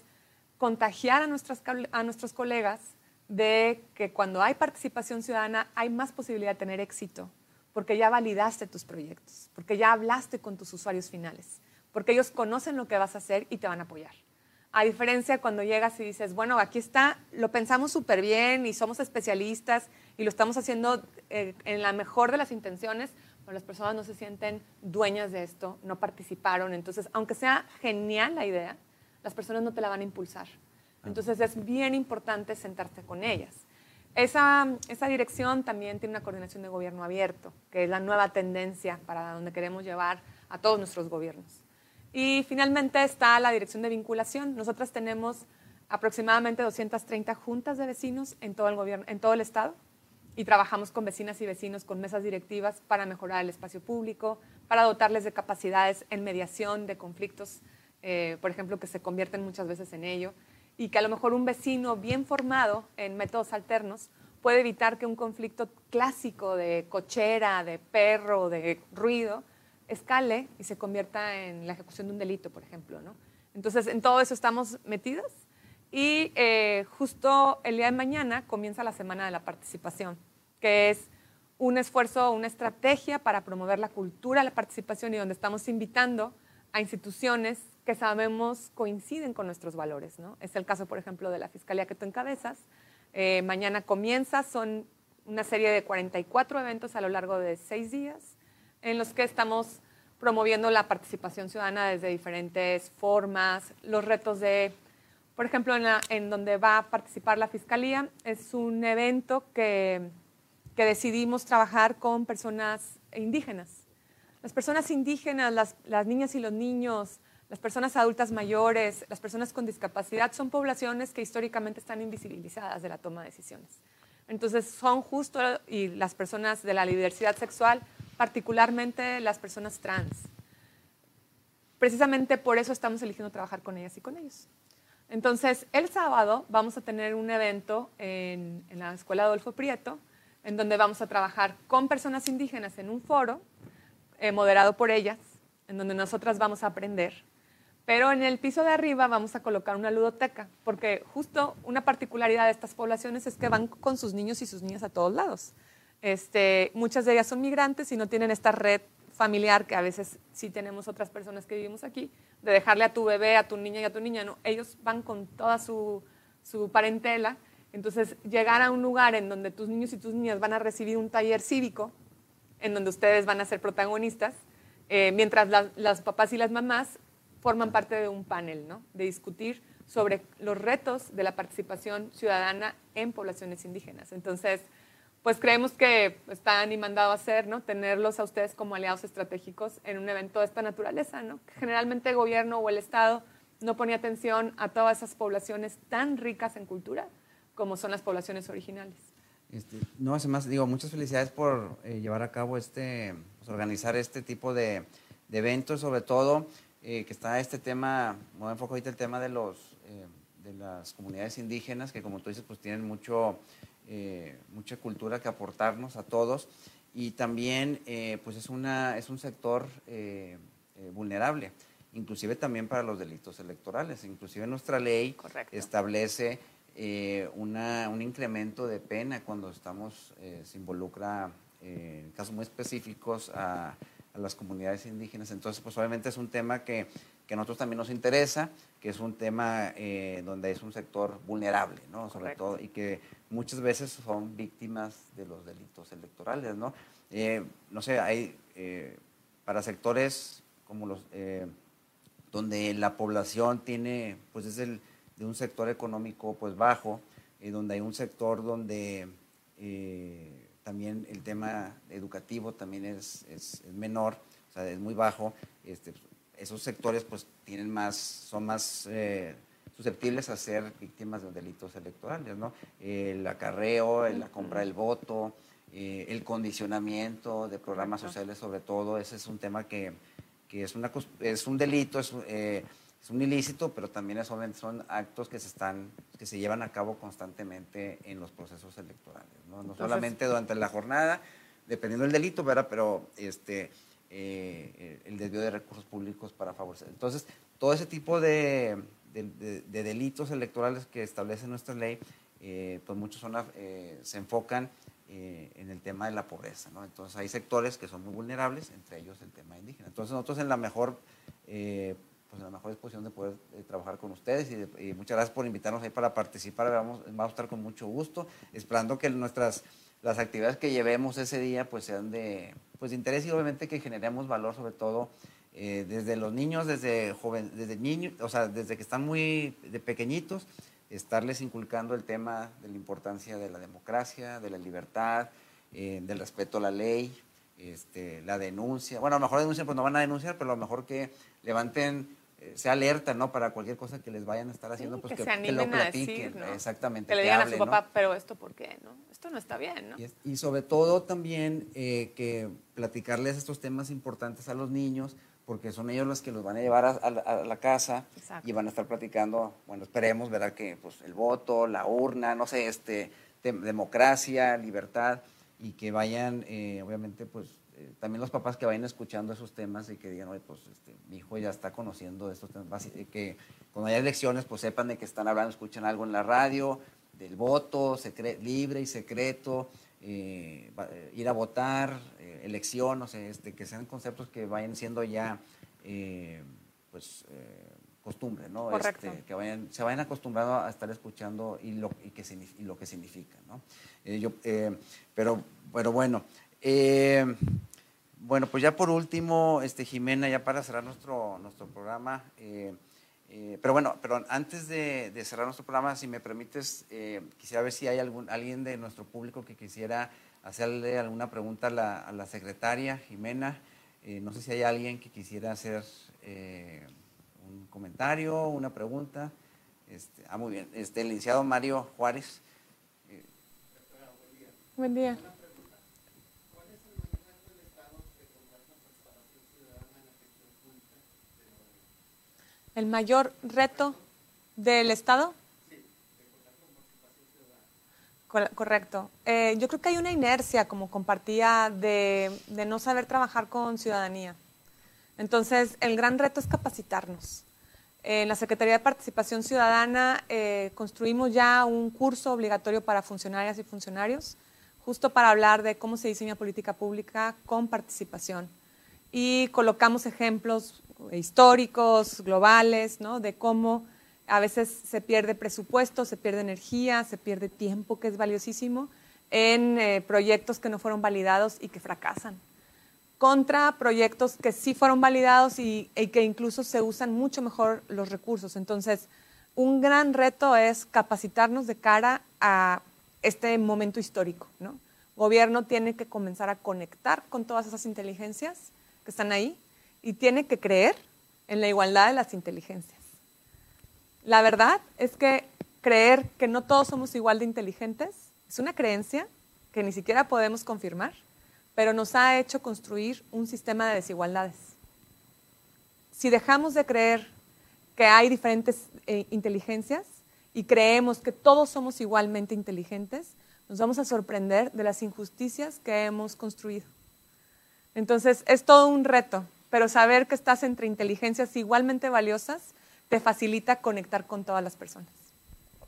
contagiar a, nuestras, a nuestros colegas de que cuando hay participación ciudadana hay más posibilidad de tener éxito, porque ya validaste tus proyectos, porque ya hablaste con tus usuarios finales, porque ellos conocen lo que vas a hacer y te van a apoyar. A diferencia cuando llegas y dices, bueno, aquí está, lo pensamos súper bien y somos especialistas y lo estamos haciendo eh, en la mejor de las intenciones, pero las personas no se sienten dueñas de esto, no participaron. Entonces, aunque sea genial la idea, las personas no te la van a impulsar. Entonces es bien importante sentarte con ellas. Esa, esa, dirección también tiene una coordinación de gobierno abierto, que es la nueva tendencia para donde queremos llevar a todos nuestros gobiernos. Y finalmente está la dirección de vinculación. Nosotras tenemos aproximadamente 230 juntas de vecinos en todo el gobierno, en todo el estado y trabajamos con vecinas y vecinos con mesas directivas para mejorar el espacio público, para dotarles de capacidades en mediación de conflictos, eh, por ejemplo, que se convierten muchas veces en ello, y que a lo mejor un vecino bien formado en métodos alternos puede evitar que un conflicto clásico de cochera, de perro, de ruido, escale y se convierta en la ejecución de un delito, por ejemplo. ¿no? Entonces, en todo eso estamos metidas y eh, justo el día de mañana comienza la Semana de la Participación, que es un esfuerzo, una estrategia para promover la cultura de la participación y donde estamos invitando a instituciones que sabemos coinciden con nuestros valores. ¿no? Es el caso, por ejemplo, de la Fiscalía que tú encabezas. Eh, mañana comienza, son una serie de 44 eventos a lo largo de seis días en los que estamos promoviendo la participación ciudadana desde diferentes formas, los retos de por ejemplo, en, donde va a participar la Fiscalía, es un evento que, decidimos trabajar con personas indígenas. Las personas indígenas, las, las niñas y los niños, las personas adultas mayores, las personas con discapacidad son poblaciones que históricamente están invisibilizadas de la toma de decisiones. Entonces son justo y las personas de la diversidad sexual, particularmente las personas trans. Precisamente por eso estamos eligiendo trabajar con ellas y con ellos. Entonces, el sábado vamos a tener un evento en, la Escuela Adolfo Prieto, en donde vamos a trabajar con personas indígenas en un foro eh, moderado por ellas, en donde nosotras vamos a aprender. Pero en el piso de arriba vamos a colocar una ludoteca, porque justo una particularidad de estas poblaciones es que van con sus niños y sus niñas a todos lados. Este, muchas de ellas son migrantes y no tienen esta red familiar que a veces sí tenemos otras personas que vivimos aquí, de dejarle a tu bebé, a tu niña y a tu niña, ellos van con toda su, parentela. Entonces, llegar a un lugar en donde tus niños y tus niñas van a recibir un taller cívico, en donde ustedes van a ser protagonistas, eh, mientras las papás y las mamás forman parte de un panel, ¿no? De discutir sobre los retos de la participación ciudadana en poblaciones indígenas. Entonces, pues creemos que están y mandado a hacer, ¿no? Tenerlos a ustedes como aliados estratégicos en un evento de esta naturaleza, ¿no? Generalmente el gobierno o el Estado no ponía atención a todas esas poblaciones tan ricas en cultura como son las poblaciones originales. Este, no, además, digo, muchas felicidades por eh, llevar a cabo este, pues, organizar este tipo de, eventos, sobre todo eh, que está este tema, me enfoco ahorita el tema de los, eh, de las comunidades indígenas, que como tú dices, pues tienen mucho eh, mucha cultura que aportarnos a todos y también pues es, una, es un sector vulnerable, inclusive también para los delitos electorales. Inclusive nuestra ley establece una, un incremento de pena cuando estamos, se involucra en casos muy específicos a, a las comunidades indígenas. Entonces, pues obviamente es un tema que que a nosotros también nos interesa, que es un tema eh, donde es un sector vulnerable, ¿no? Sobre todo, y que muchas veces son víctimas de los delitos electorales, ¿no? Eh, no sé, hay eh, para sectores como los donde la población tiene, pues es el, de un sector económico pues bajo, donde hay un sector donde también el tema educativo también es, es, menor, o sea, es muy bajo, este, esos sectores pues tienen más, son más eh, susceptibles a ser víctimas de delitos electorales, ¿no? El acarreo, la compra del voto, eh, el condicionamiento de programas sociales sobre todo, ese es un tema que, es, una, es un delito, es, eh, es un ilícito, pero también son, son actos que se, están, que se llevan a cabo constantemente en los procesos electorales, no, no solamente durante la jornada, dependiendo del delito, ¿verdad? Pero este, eh, el desvío de recursos públicos para favorecer. Entonces, todo ese tipo de, delitos electorales que establece nuestra ley, eh, pues muchos son, eh, se enfocan en el tema de la pobreza. ¿no? Entonces, hay sectores que son muy vulnerables, entre ellos el tema indígena. Entonces, nosotros en la mejor... pues en la mejor disposición de poder trabajar con ustedes y, muchas gracias por invitarnos ahí para participar. Vamos, vamos a estar con mucho gusto, esperando que nuestras las actividades que llevemos ese día pues sean de, pues, interés y obviamente que generemos valor sobre todo eh, desde los niños, desde joven, desde niños, o sea, desde que están muy de pequeñitos, estarles inculcando el tema de la importancia de la democracia, de la libertad, eh, del respeto a la ley, este, la denuncia. Bueno, a lo mejor denuncian, pues no van a denunciar, pero a lo mejor que levanten sea alerta, ¿no? Para cualquier cosa que les vayan a estar haciendo, pues que, que, lo platiquen. ¿no? Exactamente. Que le digan a su papá, pero esto por qué, ¿no? Esto no está bien, ¿no? Y, sobre todo también eh, que platicarles estos temas importantes a los niños, porque son ellos los que los van a llevar a, la casa y van a estar platicando, bueno, esperemos, ¿verdad? Que pues el voto, la urna, no sé, este, democracia, libertad, y que vayan, eh, obviamente, pues eh, también los papás que vayan escuchando esos temas y que digan, oye, pues este, mi hijo ya está conociendo estos temas, que cuando haya elecciones, pues sepan de que están hablando, escuchan algo en la radio, del voto libre y secreto, eh, ir a votar, elección, o sea, este, que sean conceptos que vayan siendo ya, pues, costumbre, ¿no? Este, que vayan, se vayan acostumbrando a estar escuchando y lo, y que, y lo que significa, ¿no? Eh, yo, eh, pero, pero bueno, eh, bueno, pues ya por último, este, Jimena, ya para cerrar nuestro, nuestro programa, pero bueno, pero antes de, cerrar nuestro programa, si me permites, quisiera ver si hay algún, alguien de nuestro público que quisiera hacerle alguna pregunta a la, a la secretaria, Jimena. no sé si hay alguien que quisiera hacer un comentario, una pregunta. Este, ah, muy bien. Este, el licenciado Mario Juárez. Buen día. ¿El mayor reto del Estado? Correcto. Eh, yo creo que hay una inercia, como compartía, de, no saber trabajar con ciudadanía. Entonces, el gran reto es capacitarnos. En la Secretaría de Participación Ciudadana eh, construimos ya un curso obligatorio para funcionarias y funcionarios, justo para hablar de cómo se diseña política pública con participación. Y colocamos ejemplos históricos, globales, ¿no? de cómo a veces se pierde presupuesto, se pierde energía, se pierde tiempo, que es valiosísimo, en eh, proyectos que no fueron validados y que fracasan contra proyectos que sí fueron validados y, que incluso se usan mucho mejor los recursos. Entonces, un gran reto es capacitarnos de cara a este momento histórico. ¿no? gobierno tiene que comenzar a conectar con todas esas inteligencias que están ahí y tiene que creer en la igualdad de las inteligencias. La verdad es que creer que no todos somos igual de inteligentes es una creencia que ni siquiera podemos confirmar pero nos ha hecho construir un sistema de desigualdades. Si dejamos de creer que hay diferentes eh, inteligencias y creemos que todos somos igualmente inteligentes, nos vamos a sorprender de las injusticias que hemos construido. Entonces, es todo un reto, pero saber que estás entre inteligencias igualmente valiosas te facilita conectar con todas las personas.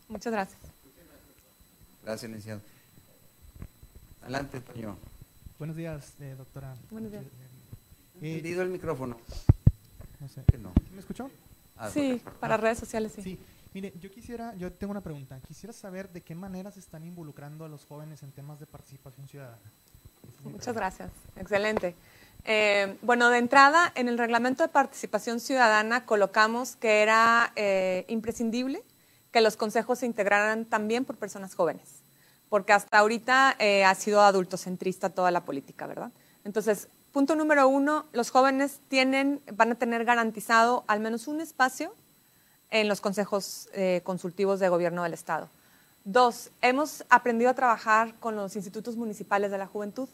Muchas gracias. Gracias, licenciado. Adelante, Toño. Buenos días, eh, doctora. Buenos días. Eh, el micrófono. No sé. No. ¿Me escuchó? Ah, sí, para redes sociales, sí. Sí. Mire, yo quisiera, yo tengo una pregunta. Quisiera saber de qué manera se están involucrando a los jóvenes en temas de participación ciudadana. Muchas gracias. Excelente. Eh, bueno, de entrada, en el reglamento de participación ciudadana colocamos que era imprescindible que los consejos se integraran también por personas jóvenes porque hasta ahorita eh, ha sido adultocentrista toda la política, ¿verdad? Entonces, punto número uno, los jóvenes tienen, van a tener garantizado al menos un espacio en los consejos eh, consultivos de gobierno del Estado. Dos, hemos aprendido a trabajar con los institutos municipales de la juventud.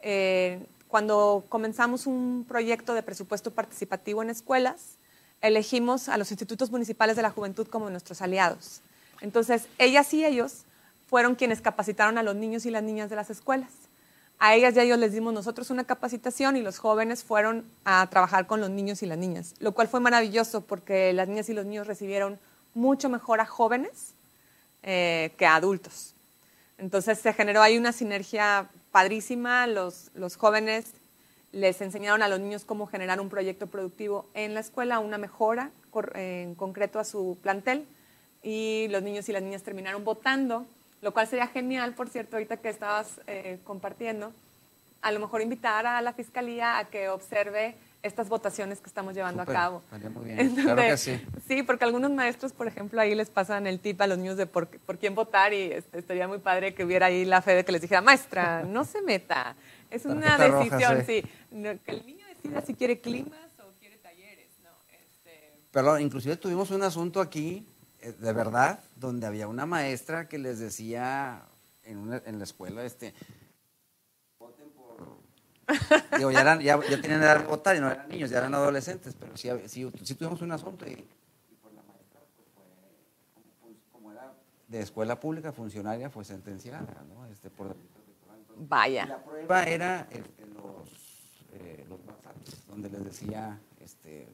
Eh, cuando comenzamos un proyecto de presupuesto participativo en escuelas, elegimos a los institutos municipales de la juventud como nuestros aliados. Entonces, ellas y ellos fueron quienes capacitaron a los niños y las niñas de las escuelas. A ellas y a ellos les dimos nosotros una capacitación y los jóvenes fueron a trabajar con los niños y las niñas, lo cual fue maravilloso porque las niñas y los niños recibieron mucho mejor a jóvenes eh, que a adultos. Entonces se generó ahí una sinergia padrísima, los, los jóvenes les enseñaron a los niños cómo generar un proyecto productivo en la escuela, una mejora en concreto a su plantel y los niños y las niñas terminaron votando lo cual sería genial, por cierto, ahorita que estabas eh, compartiendo, a lo mejor invitar a la Fiscalía a que observe estas votaciones que estamos llevando a cabo. Muy bien. claro que sí. Sí, porque algunos maestros, por ejemplo, ahí les pasan el tip a los niños de por, por quién votar y este, estaría muy padre que hubiera ahí la fe de que les dijera, maestra, no se meta. Es una decisión, sí. que el niño decida si quiere climas o quiere talleres, ¿no? Este, perdón, inclusive tuvimos un asunto aquí, eh, de verdad, donde había una maestra que les decía en, una- en la escuela, este. Digo, ya, eran, ya, ya tenían edad de votar y no eran niños, ya eran adolescentes, pero sí, sí, sí tuvimos un asunto y, y por la maestra, pues fue, como, como era de escuela pública, funcionaria, fue sentenciada, ¿no? Este, por y Vaya. la prueba era este, los, eh, los WhatsApps, donde les decía, este,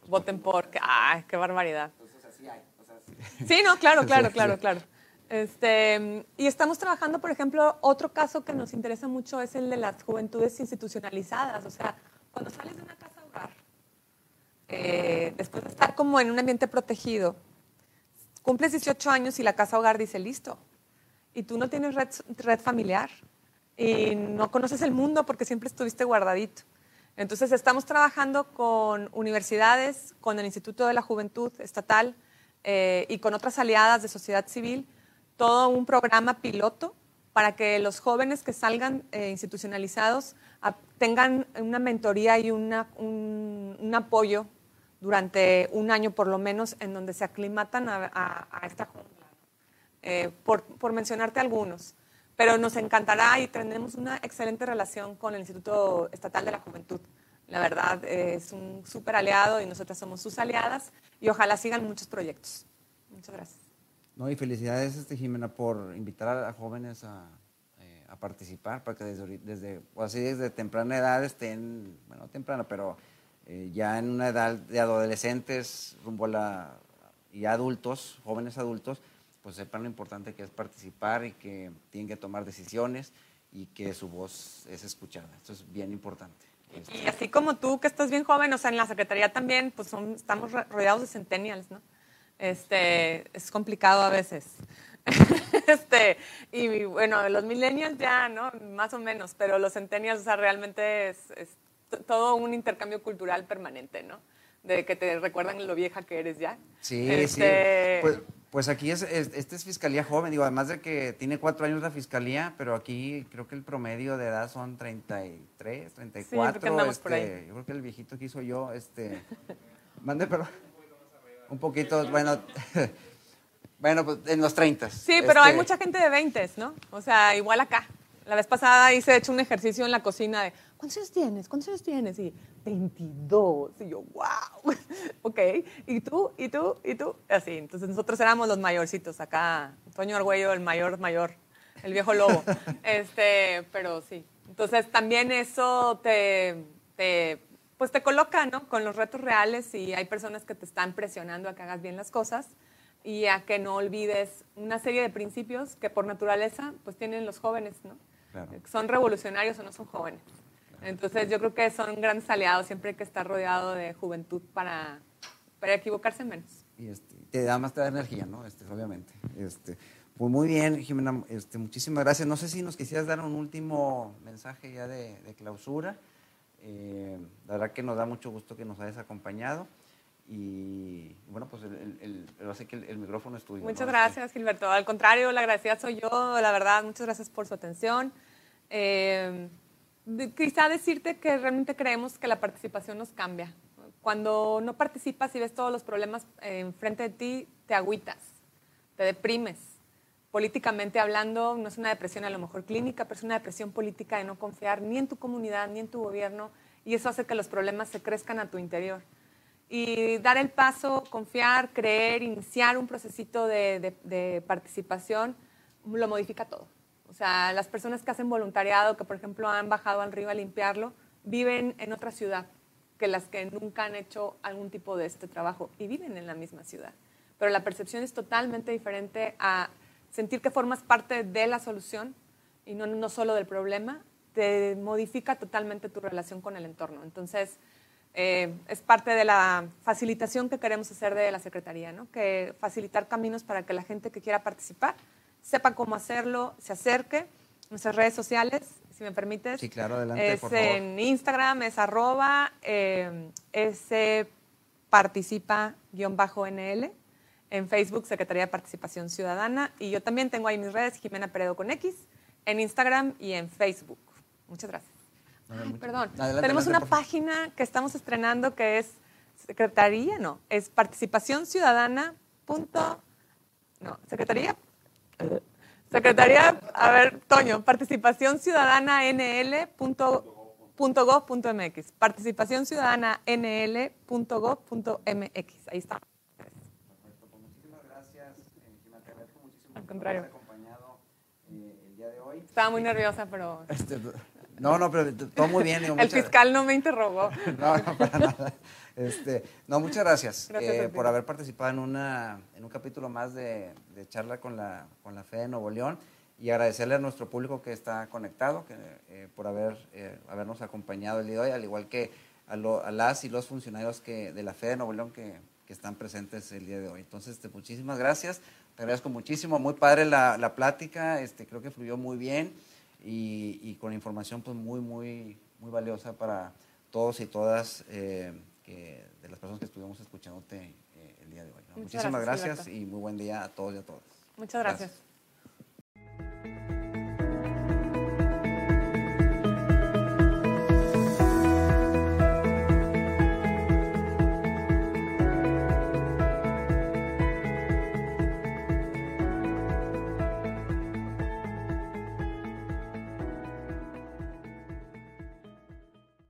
pues, Voten por. ¡Ay, qué barbaridad! Entonces así hay, o sea, sí. Sí, no, claro, claro, claro, claro. Este, y estamos trabajando, por ejemplo, otro caso que nos interesa mucho es el de las juventudes institucionalizadas. O sea, cuando sales de una casa hogar, eh, después de estar como en un ambiente protegido, cumples 18 años y la casa hogar dice listo. Y tú no tienes red, red familiar y no conoces el mundo porque siempre estuviste guardadito. Entonces estamos trabajando con universidades, con el Instituto de la Juventud Estatal eh, y con otras aliadas de sociedad civil, todo un programa piloto para que los jóvenes que salgan eh, institucionalizados tengan una mentoría y una- un, apoyo durante un año por lo menos en donde se aclimatan a, esta jungla eh, por, por mencionarte algunos. Pero nos encantará y tenemos una excelente relación con el Instituto Estatal de la Juventud. La verdad, eh, es un súper aliado y nosotras somos sus aliadas y ojalá sigan muchos proyectos. Muchas gracias. No, y felicidades, este, Jimena, por invitar a, jóvenes a, eh, participar, para que desde, desde, o así desde temprana edad estén, bueno, temprana, pero eh, ya en una edad de adolescentes, rumbo a la, y adultos, jóvenes adultos, pues sepan lo importante que es participar y que tienen que tomar decisiones y que su voz es escuchada. Esto es bien importante. Y así como tú, que estás bien joven, o sea, en la Secretaría también, pues son- estamos ro- rodeados de centennials, ¿no? Este, es complicado a veces. este, y bueno, los millennials ya, ¿no? Más o menos, pero los centennials, o sea, realmente es, es todo un intercambio cultural permanente, ¿no? De que te recuerdan lo vieja que eres ya. Sí, Este, sí. Pues, pues aquí es, es- este es fiscalía joven, digo, además de que tiene cuatro años la fiscalía, pero aquí creo que el promedio de edad son 33, 34. creo que andamos por este, Yo creo que el viejito que hizo yo, este, mande, pero un poquito, bueno, bueno, pues en los 30. Sí, pero hay mucha gente de 20, ¿no? O sea, igual acá. La vez pasada hice, hecho, un ejercicio en la cocina de, ¿cuántos años tienes? ¿Cuántos años tienes? Y 22. Y yo, wow. ok. ¿Y tú? ¿Y tú? ¿Y tú? Así. Entonces nosotros éramos los mayorcitos acá. Toño Argüello, el mayor, mayor. El viejo lobo. este, pero sí. Entonces también eso te, te, pues te coloca, ¿no? Con los retos reales y hay personas que te están presionando a que hagas bien las cosas y a que no olvides una serie de principios que por naturaleza pues tienen los jóvenes, ¿no? Claro. Son revolucionarios o no son jóvenes. Entonces yo creo que son grandes aliados, siempre hay que estar rodeado de juventud para, para equivocarse menos. Y este, te da más te da energía, ¿no? Este, obviamente. Este, pues muy bien, Jimena, este, muchísimas gracias. No sé si nos quisieras dar un último mensaje ya de, de clausura. Eh, la verdad que nos da mucho gusto que nos hayas acompañado. Y bueno, pues el, el, el- ahora sí que el, el micrófono es tuyo. Muchas gracias, Gilberto. Al contrario, la agradecida soy yo, la verdad. Muchas gracias por su atención. Eh, quizá decirte que realmente creemos que la participación nos cambia. Cuando no participas y ves todos los problemas eh, enfrente de ti, te agüitas, te deprimes. Políticamente hablando, no es una depresión a lo mejor clínica, pero es una depresión política de no confiar ni en tu comunidad ni en tu gobierno y eso hace que los problemas se crezcan a tu interior y dar el paso, confiar, creer, iniciar un procesito de, de- de participación, lo modifica todo. O sea, las personas que hacen voluntariado, que por ejemplo han bajado al río a limpiarlo, viven en otra ciudad que las que nunca han hecho algún tipo de este trabajo y viven en la misma ciudad. Pero la percepción es totalmente diferente a sentir que formas parte de la solución y no, no solo del problema, te modifica totalmente tu relación con el entorno. Entonces, eh, es parte de la facilitación que queremos hacer de la Secretaría, ¿no? que facilitar caminos para que la gente que quiera participar sepa cómo hacerlo, se acerque. Nuestras redes sociales, si me permites. Sí, claro, adelante, Es por favor. en Instagram, es arroba eh, ese participa guion bajo NL. En Facebook, Secretaría de Participación Ciudadana. Y yo también tengo ahí mis redes, Jimena Peredo con X, en Instagram y en Facebook. Muchas gracias. Ay, perdón. Adelante, Tenemos adelante, una página que estamos estrenando que es secretaría, no, es participación ciudadana. Punto, no, secretaría. Secretaría, a ver, Toño, participación ciudadana nl. .gov.mx. Participación ciudadana nl.gov.mx. Ahí está. Perfecto, pues muchísimas gracias, eh, Jimena, te agradezco muchísimo Al por contrario. eh, el día de hoy. Estaba muy nerviosa, pero Este, no, no, pero todo muy bien. digo, el muchas- fiscal no me interrogó. No, no, para nada. Este, no, muchas gracias, Gracias eh, por haber participado en, una, en un capítulo más de, de charla con la, con la fe de Nuevo León y agradecerle a nuestro público que está conectado que, eh, por haber, eh, habernos acompañado el día de hoy, al igual que a, lo- a las y los funcionarios que, de la fe de Nuevo León que, que están presentes el día de hoy. Entonces, este, muchísimas gracias, te agradezco muchísimo, muy padre la, la plática, este, creo que fluyó muy bien y, y con información pues muy, muy, muy valiosa para todos y todas eh, que- de las personas que estuvimos escuchándote eh, el día de hoy. Muchísimas gracias, y muy buen día a todos y a todas. Muchas gracias.